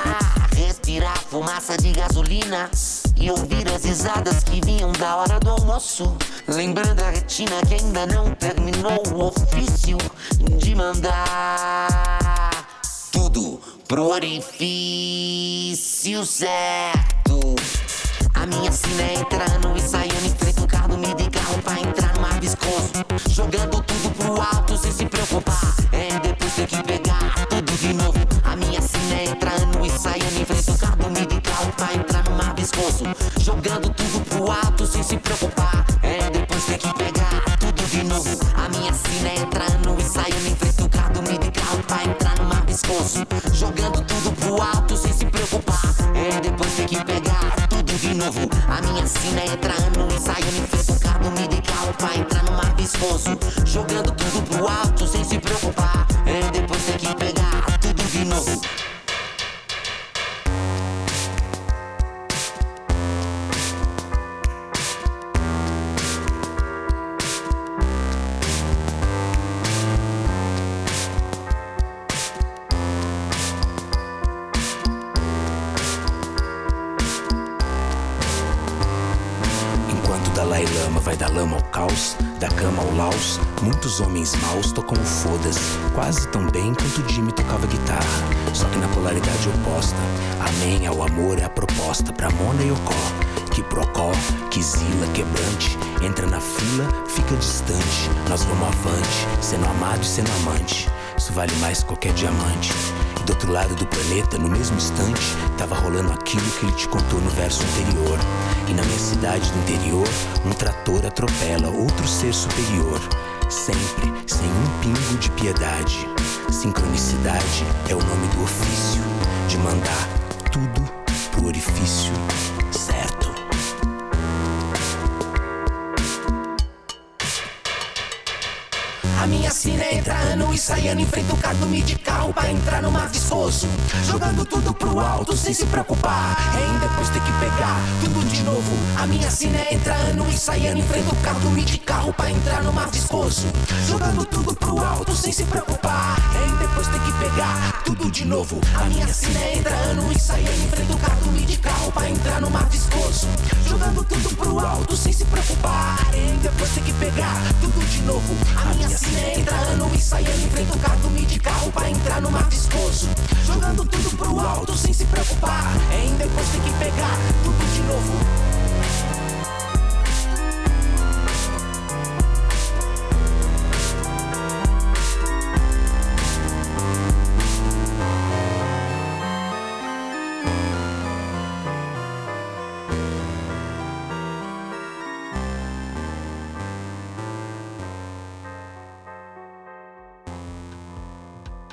L: respirar fumaça de gasolina e ouvir as risadas que vinham da hora do almoço. Lembrando a retina que ainda não terminou o ofício de mandar tudo pro orifício certo. A minha sina é entrando e saindo em frente ao carro me de carro pra entrar no mar viscoso. Jogando tudo pro alto sem se preocupar. É depois ter que pegar tudo de novo. A minha sina é entrando e saindo em frente ao carro me de carro pra entrar viscoso. Jogando tudo pro alto sem se preocupar. É depois ter que pegar tudo de novo. A minha sina é entrando e saindo em frente ao carro me de carro pra entrar no mar viscoso. Jogando tudo pro alto sem se preocupar. É depois ter que pegar tudo de novo. A minha sina é entrando e saindo em frente ao carro me de carro pra entrar no mar viscoso. Jogando tudo pro alto sem se preocupar. É depois ter que pegar tudo de novo.
M: Muitos homens maus tocam o foda-se, quase tão bem quanto Jimmy tocava guitarra. Só que na polaridade oposta, amém ao amor é a proposta pra Mona e Ocó. Que procó, que zila, quebrante, entra na fila, fica distante. Nós vamos avante, sendo amado e sendo amante. Isso vale mais que qualquer diamante. Do outro lado do planeta, no mesmo instante, tava rolando aquilo que ele te contou no verso anterior. E na minha cidade do interior, um trator atropela outro ser superior. Sempre, sem um pingo de piedade. Sincronicidade é o nome do ofício de mandar tudo pro orifício certo.
L: Minha sina é entrando e saindo em frente ao cardume de carro pra entrar no mar viscoso. Jogando tudo pro alto sem se preocupar. Em depois ter que pegar tudo de novo. A minha sina entrando e saindo em frente ao cardume de carro pra entrar no mar viscoso. Jogando tudo pro alto sem se preocupar. Em depois ter que pegar tudo de novo. A minha sina entrando e saindo em frente ao cardume de carro pra entrar no mar viscoso. Jogando tudo pro alto sem se preocupar. Em depois ter que pegar tudo de novo. A minha sina é entrando e saindo em frente ao cardume de carro pra entrar no mar viscoso. Jogando tudo pro alto sem se preocupar. Em depois ter que pegar tudo de novo.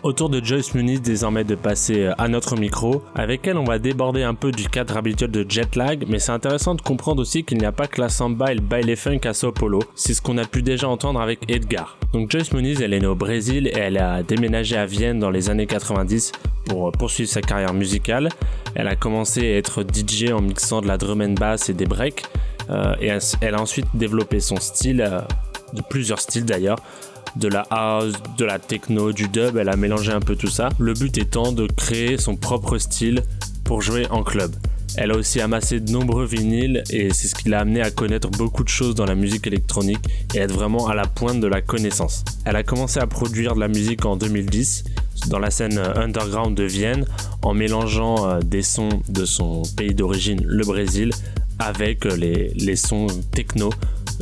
A: Autour de Joyce Muniz désormais de passer à notre micro, avec elle on va déborder un peu du cadre habituel de jet lag, mais c'est intéressant de comprendre aussi qu'il n'y a pas que la samba et le baile funk à Sao Paulo, c'est ce qu'on a pu déjà entendre avec Edgar. Donc Joyce Muniz elle est née au Brésil et elle a déménagé à Vienne dans les années 90 pour poursuivre sa carrière musicale. Elle a commencé à être DJ en mixant de la drum and bass et des breaks, euh, et elle a ensuite développé son style, euh, de plusieurs styles d'ailleurs,
H: de la house, de la techno, du dub, elle a mélangé un peu tout ça. Le but étant de créer son propre style pour jouer en club. Elle a aussi amassé de nombreux vinyles et c'est ce qui l'a amené à connaître beaucoup de choses dans la musique électronique et être vraiment à la pointe de la connaissance. Elle a commencé à produire de la musique en 2010 dans la scène underground de Vienne en mélangeant euh, des sons de son pays d'origine, le Brésil, avec euh, les, sons techno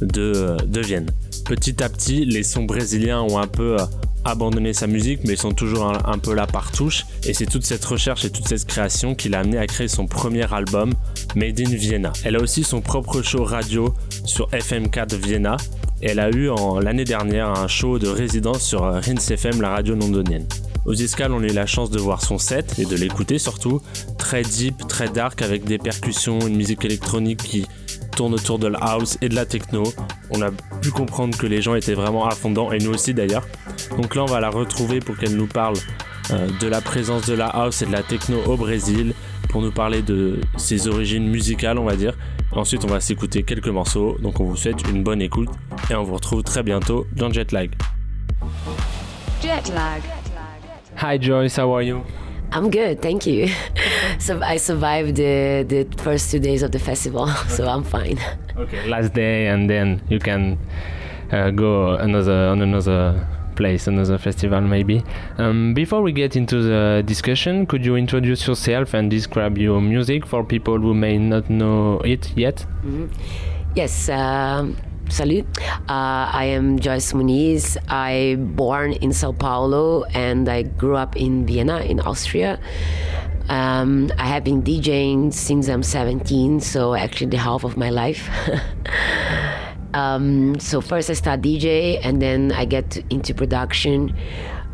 H: de, euh, de Vienne. Petit à petit, les sons brésiliens ont un peu abandonné sa musique, mais ils sont toujours un, peu là par touche. Et c'est toute cette recherche et toute cette création qui l'a amené à créer son premier album, Made in Vienna. Elle a aussi son propre show radio sur FM4 Vienna. Et elle a eu l'année dernière un show de résidence sur Rins FM, la radio londonienne. Aux escales, on a eu la chance de voir son set et de l'écouter surtout. Très deep, très dark avec des percussions, une musique électronique qui tourne autour de la house et de la techno. On a pu comprendre que les gens étaient vraiment à et nous aussi d'ailleurs. Donc là, on va la retrouver pour qu'elle nous parle euh, de la présence de la house et de la techno au Brésil, pour nous parler de ses origines musicales, on va dire. Ensuite, on va s'écouter quelques morceaux. Donc, on vous souhaite une bonne écoute et on vous retrouve très bientôt dans Jetlag.
G: Jetlag.
A: Hi Joyce, how are you?
N: I'm good, thank you. [laughs] so I survived the the first two days of the festival, [laughs] so I'm fine.
A: Okay, last day, and then you can uh, go another on another place, another festival maybe. Um, before we get into the discussion, could you introduce yourself and describe your music for people who may not know it yet?
N: Mm -hmm. Yes. Um, Salut. Uh, I am Joyce Muniz. I born in Sao Paulo and I grew up in Vienna in Austria. Um, I have been DJing since I'm 17, so actually the half of my life. [laughs] um, so first I start DJ and then I get into production.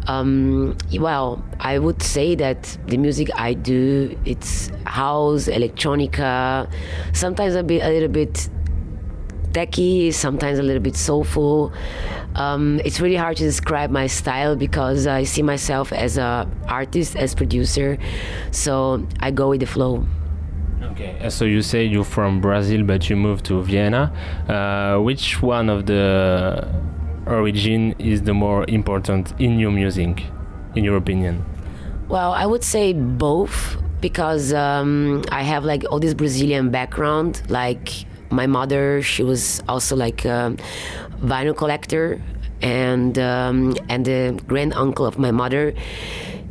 N: Um, well, I would say that the music I do it's house, electronica, sometimes a bit a little bit techy, sometimes a little bit soulful. Um, it's really hard to describe my style because I see myself as a artist, as producer, so I go with the flow.
A: Okay, so you say you're from Brazil, but you moved to Vienna. Uh, which one of the origin is the more important in your music, in your opinion?
N: Well, I would say both because um, I have like all this Brazilian background, like my mother, she was also like a vinyl collector, and um, and the grand uncle of my mother,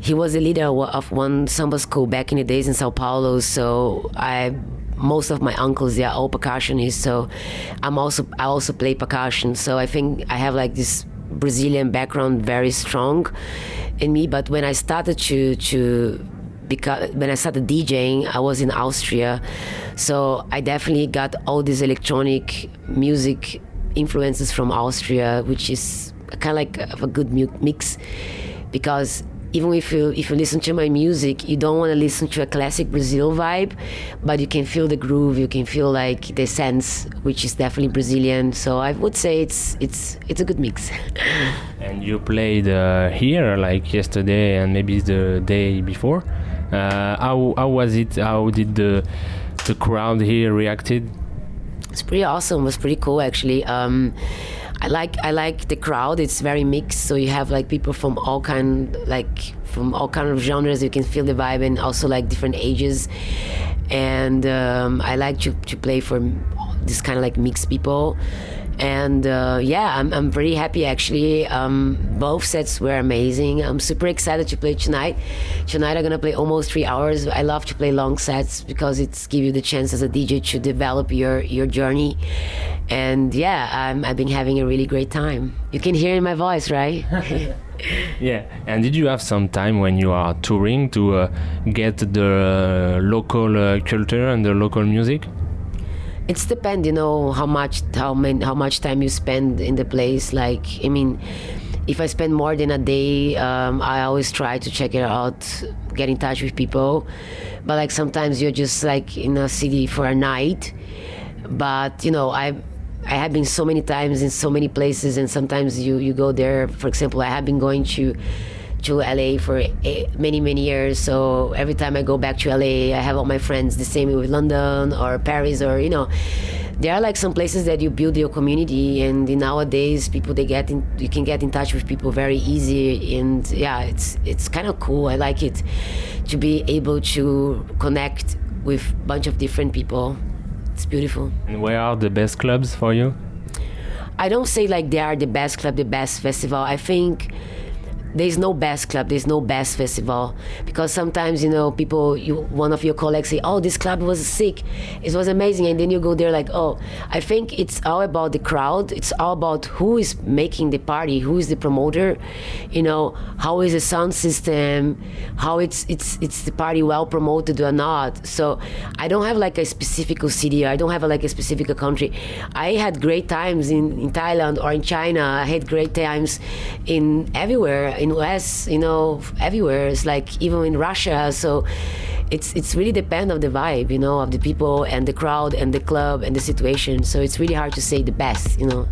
N: he was the leader of one samba school back in the days in Sao Paulo. So I most of my uncles they are all percussionists so i'm also i also play percussion so i think i have like this brazilian background very strong in me but when i started to to because when I started DJing, I was in Austria, so I definitely got all these electronic music influences from Austria, which is kind of like a good mix, because even if you if you listen to my music, you don't want to listen to a classic Brazil vibe, but you can feel the groove, you can feel like the sense, which is definitely Brazilian. So I would say it's it's it's a good mix. [laughs]
A: and you played uh, here like yesterday and maybe the day before. Uh, how how was it? How did the the crowd here reacted?
N: It's pretty awesome. It was pretty cool actually. Um, I like I like the crowd. It's very mixed, so you have like people from all kind like from all kind of genres. You can feel the vibe, and also like different ages. And um, I like to to play for this kind of like mixed people and uh, yeah, I'm, I'm pretty happy actually. Um, both sets were amazing. I'm super excited to play tonight. Tonight I'm gonna play almost three hours. I love to play long sets because it's give you the chance as a DJ to develop your your journey. And yeah, I'm, I've been having a really great time. You can hear in my voice, right? [laughs] [laughs]
A: yeah. And did you have some time when you are touring to uh, get the uh, local uh, culture and the local music?
N: It's depend you know how much how many how much time you spend in the place. Like i mean if i spend more than a day um, i always try to check it out get in touch with people. But like sometimes you're just like in a city for a night. But you know i I have been so many times in so many places, and sometimes you, you go there. For example, I have been going to to LA for many many years. So every time I go back to LA, I have all my friends. The same with London or Paris or you know. there are like some places that you build your community and in nowadays people they get in you can get in touch with people very easy and yeah it's it's kind of cool i like it to be able to connect with a bunch of different people it's beautiful
A: And where are the best clubs for you?
N: I don't say like they are the best club, the best festival. I think there's no best club, there's no best festival because sometimes you know people, you one of your colleagues say, "Oh, this club was sick, it was amazing," and then you go there like, "Oh." I think it's all about the crowd. It's all about who is making the party, who is the promoter, you know, how is the sound system, how it's it's it's the party well promoted or not. So I don't have like a specific city. I don't have like a specific country. I had great times in, in Thailand or in China. I had great times in everywhere in US, you know, everywhere. It's like even in Russia. So it's it's really depend of the vibe, you know, of the people and the crowd and the club and the situation. So it's really hard to say the best, you know.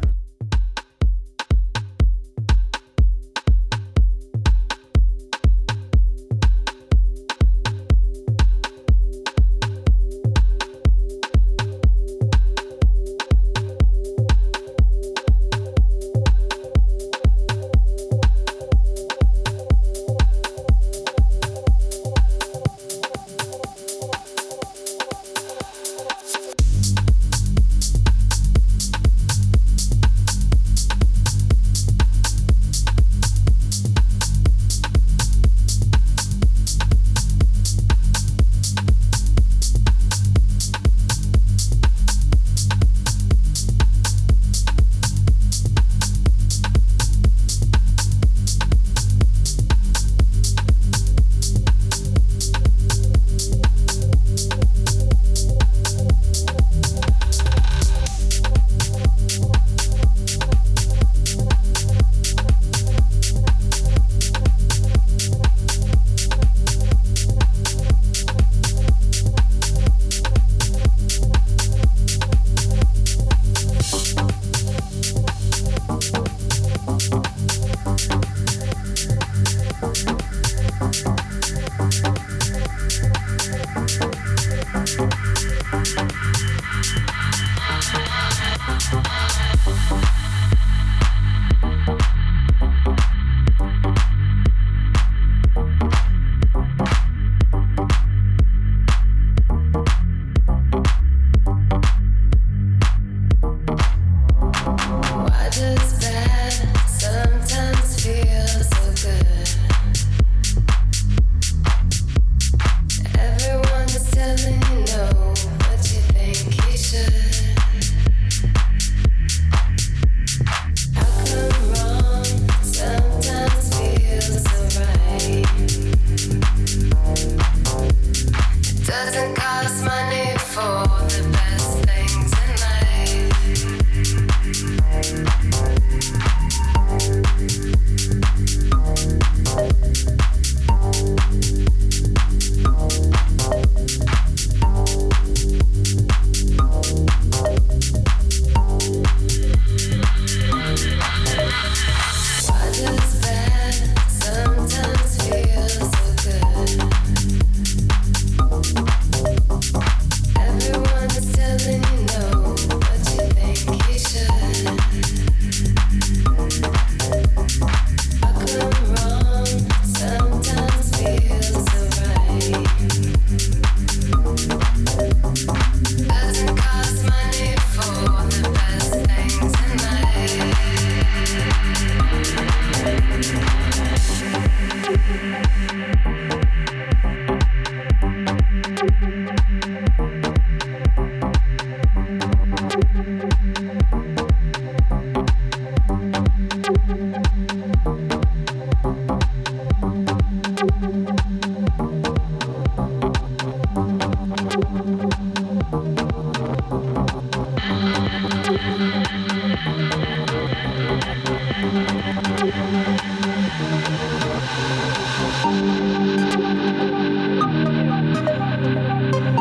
J: Thank you.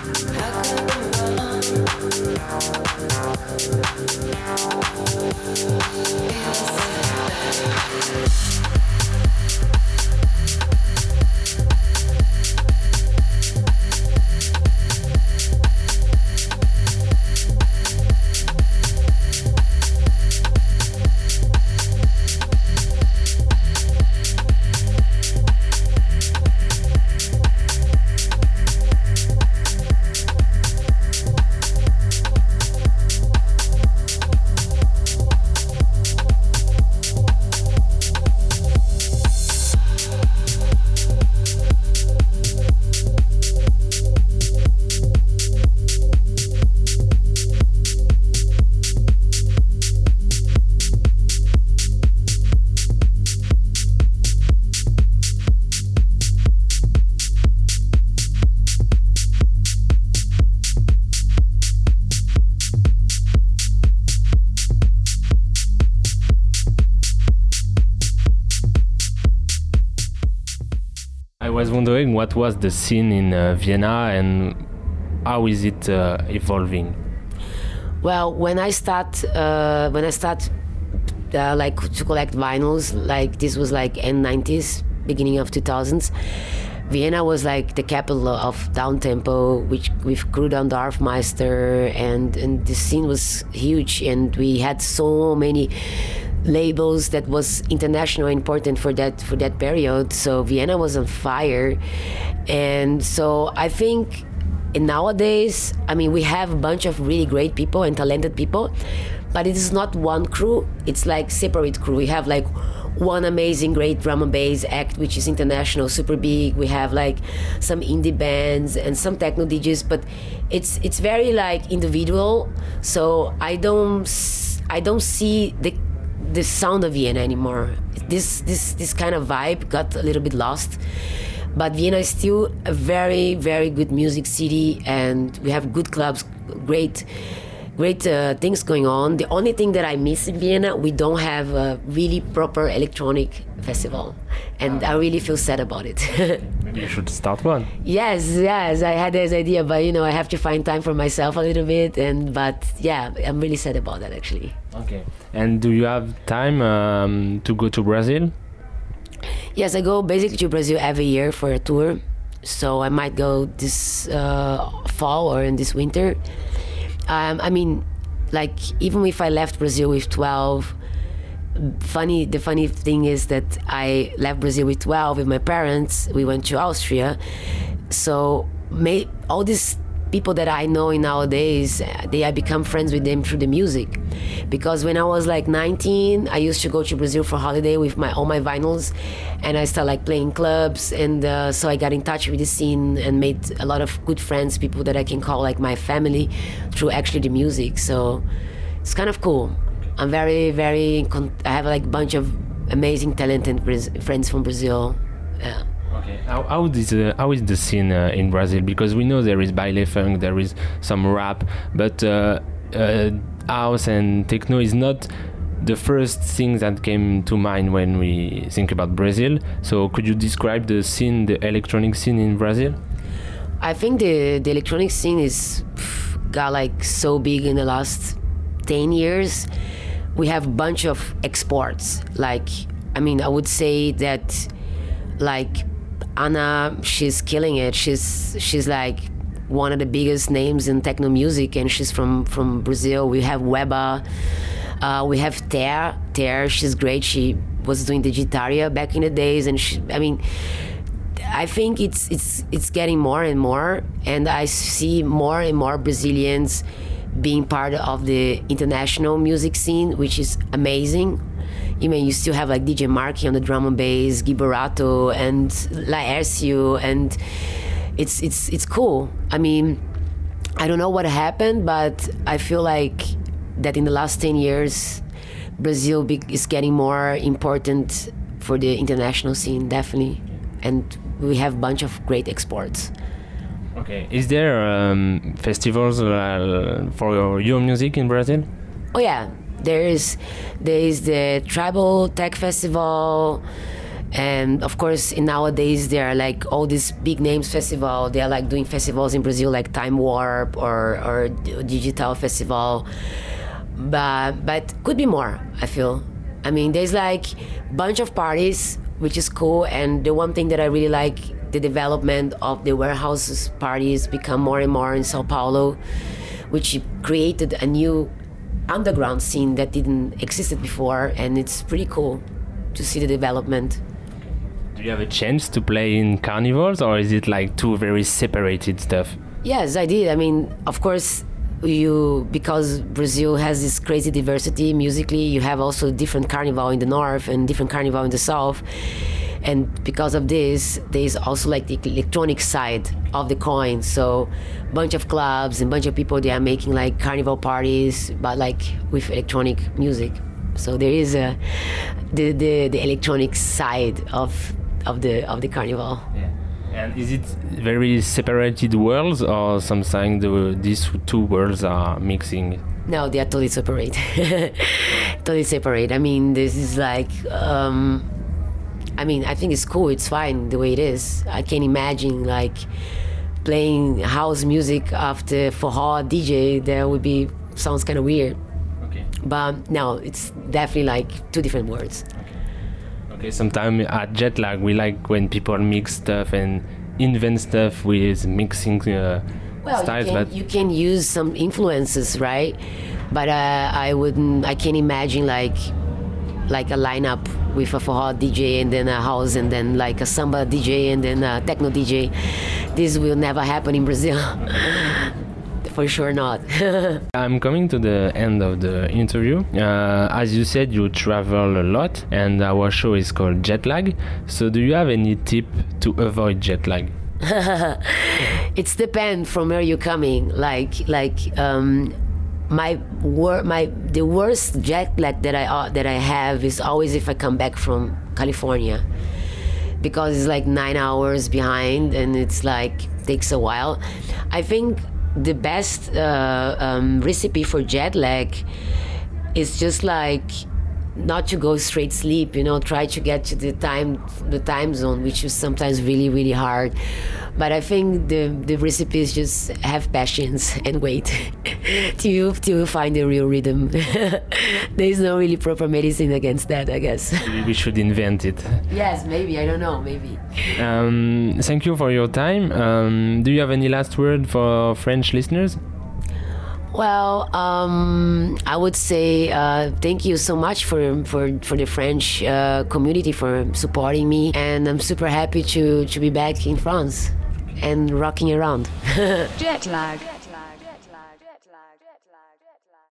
J: Thank you.
A: What was the scene in uh, Vienna and how is it uh, evolving?
N: Well, when I start, uh, when I start, uh, like to collect vinyls, like this was like end '90s, beginning of 2000s. Vienna was like the capital of down tempo, which with Kruder and Dorfmeister, and and the scene was huge, and we had so many labels that was international important for that for that period. So Vienna was on fire, and so I think and nowadays, I mean, we have a bunch of really great people and talented people, but it is not one crew. It's like separate crew. We have like one amazing, great drum and bass act, which is international, super big. We have like some indie bands and some techno DJs, but it's it's very like individual. So I don't I don't see the the sound of Vienna anymore. This this this kind of vibe got a little bit lost. But Vienna is still a very very good music city, and we have good clubs, great great uh, things going on. The only thing that I miss in Vienna, we don't have a really proper electronic festival, and I really feel sad about it. [laughs]
A: Maybe you should start one.
N: yes, yes, I had this idea, but you know, I have to find time for myself a little bit, and but yeah, I'm really sad about that actually.
A: Okay. And do you have time um, to go to Brazil?
N: Yes, I go basically to Brazil every year for a tour. So I might go this uh, fall or in this winter. Um, I mean, like even if I left Brazil with 12, funny the funny thing is that I left Brazil with 12 with my parents. We went to Austria. So may, all these people that I know in nowadays, they I become friends with them through the music. Because when I was like 19, I used to go to Brazil for holiday with my all my vinyls, and I started like playing clubs, and uh, so I got in touch with the scene and made a lot of good friends, people that I can call like my family, through actually the music. So it's kind of cool. I'm very very con- I have like a bunch of amazing talented Braz- friends from Brazil. Yeah.
A: Okay. How, how is uh, how is the scene uh, in Brazil? Because we know there is baile funk, there is some rap, but uh, uh, house and techno is not the first thing that came to mind when we think about Brazil. So could you describe the scene, the electronic scene in Brazil?
N: I think the the electronic scene is pff, got like so big in the last 10 years. We have a bunch of exports. Like I mean, I would say that like Anna, she's killing it. She's she's like one of the biggest names in techno music, and she's from from Brazil. We have Weba, uh, we have Ter. Ter, she's great. She was doing the back in the days, and she, I mean, I think it's it's it's getting more and more, and I see more and more Brazilians being part of the international music scene, which is amazing. You mean you still have like DJ Marky on the drum and bass, Giberato and Laercio, and it's it's it's cool. I mean, I don't know what happened, but I feel like that in the last 10 years, Brazil is getting more important for the international scene, definitely. And we have a bunch of great exports.
A: Okay. Is there um, festivals uh, for your music in Brazil?
N: Oh yeah, there is there is the Tribal Tech Festival, and of course nowadays there are like all these big names festival. They are like doing festivals in Brazil like Time Warp or or Digital Festival, but but could be more. I feel. I mean, there's like bunch of parties which is cool, and the one thing that I really like the development of the warehouses parties become more and more in Sao Paulo, which created a new underground scene that didn't existed before, and it's pretty cool to see the development.
A: Do you have a chance to play in carnivals, or is it like two very separated stuff?
N: Yes, I did. I mean, of course, you because Brazil has this crazy diversity musically. You have also different carnival in the north and different carnival in the south, and because of this, there's also like the electronic side of the coin. So, bunch of clubs and bunch of people they are making like carnival parties, but like with electronic music. So there is a the the, the electronic side of of the of the carnival.
A: Yeah. And is it very separated worlds, or sometimes the, these two worlds are mixing?
N: No, they are totally separate. [laughs] totally separate. I mean, this is like. Um, I mean, I think it's cool. It's fine the way it is. I can't imagine like playing house music after forró DJ. That would be sounds kind of weird.
A: Okay.
N: But no, it's definitely like two different words.
A: Okay, sometimes at Jetlag we like when people mix stuff and invent stuff with mixing uh,
N: Well,
A: styles,
N: you can,
A: but
N: you can use some influences, right? But uh, I wouldn't. I can't imagine like like a lineup with a forró DJ and then a house and then like a samba DJ and then a techno DJ. This will never happen in Brazil. [laughs] For sure not. [laughs]
A: I'm coming to the end of the interview. Uh, as you said, you travel a lot, and our show is called Jet Lag. So, do you have any tip to avoid jet lag? [laughs]
N: it's depend from where you're coming. Like like um, my wor- my the worst jet lag that I uh, that I have is always if I come back from California because it's like nine hours behind and it's like takes a while. I think the best uh, um, recipe for jet lag is just like not to go straight sleep you know try to get to the time the time zone which is sometimes really really hard but i think the the recipe is just have patience [laughs] and wait [laughs] till you till you find the real rhythm [laughs] there is no really proper medicine against that i guess
A: we should invent it.
N: yes maybe i don't know maybe
A: Um, thank you for your time. Um, do you have any last word for French listeners?
N: Well, um, I would say uh, thank you so much for for, for the French uh, community for supporting me, and I'm super happy to to be back in France and rocking around. [laughs]
G: Jet lag.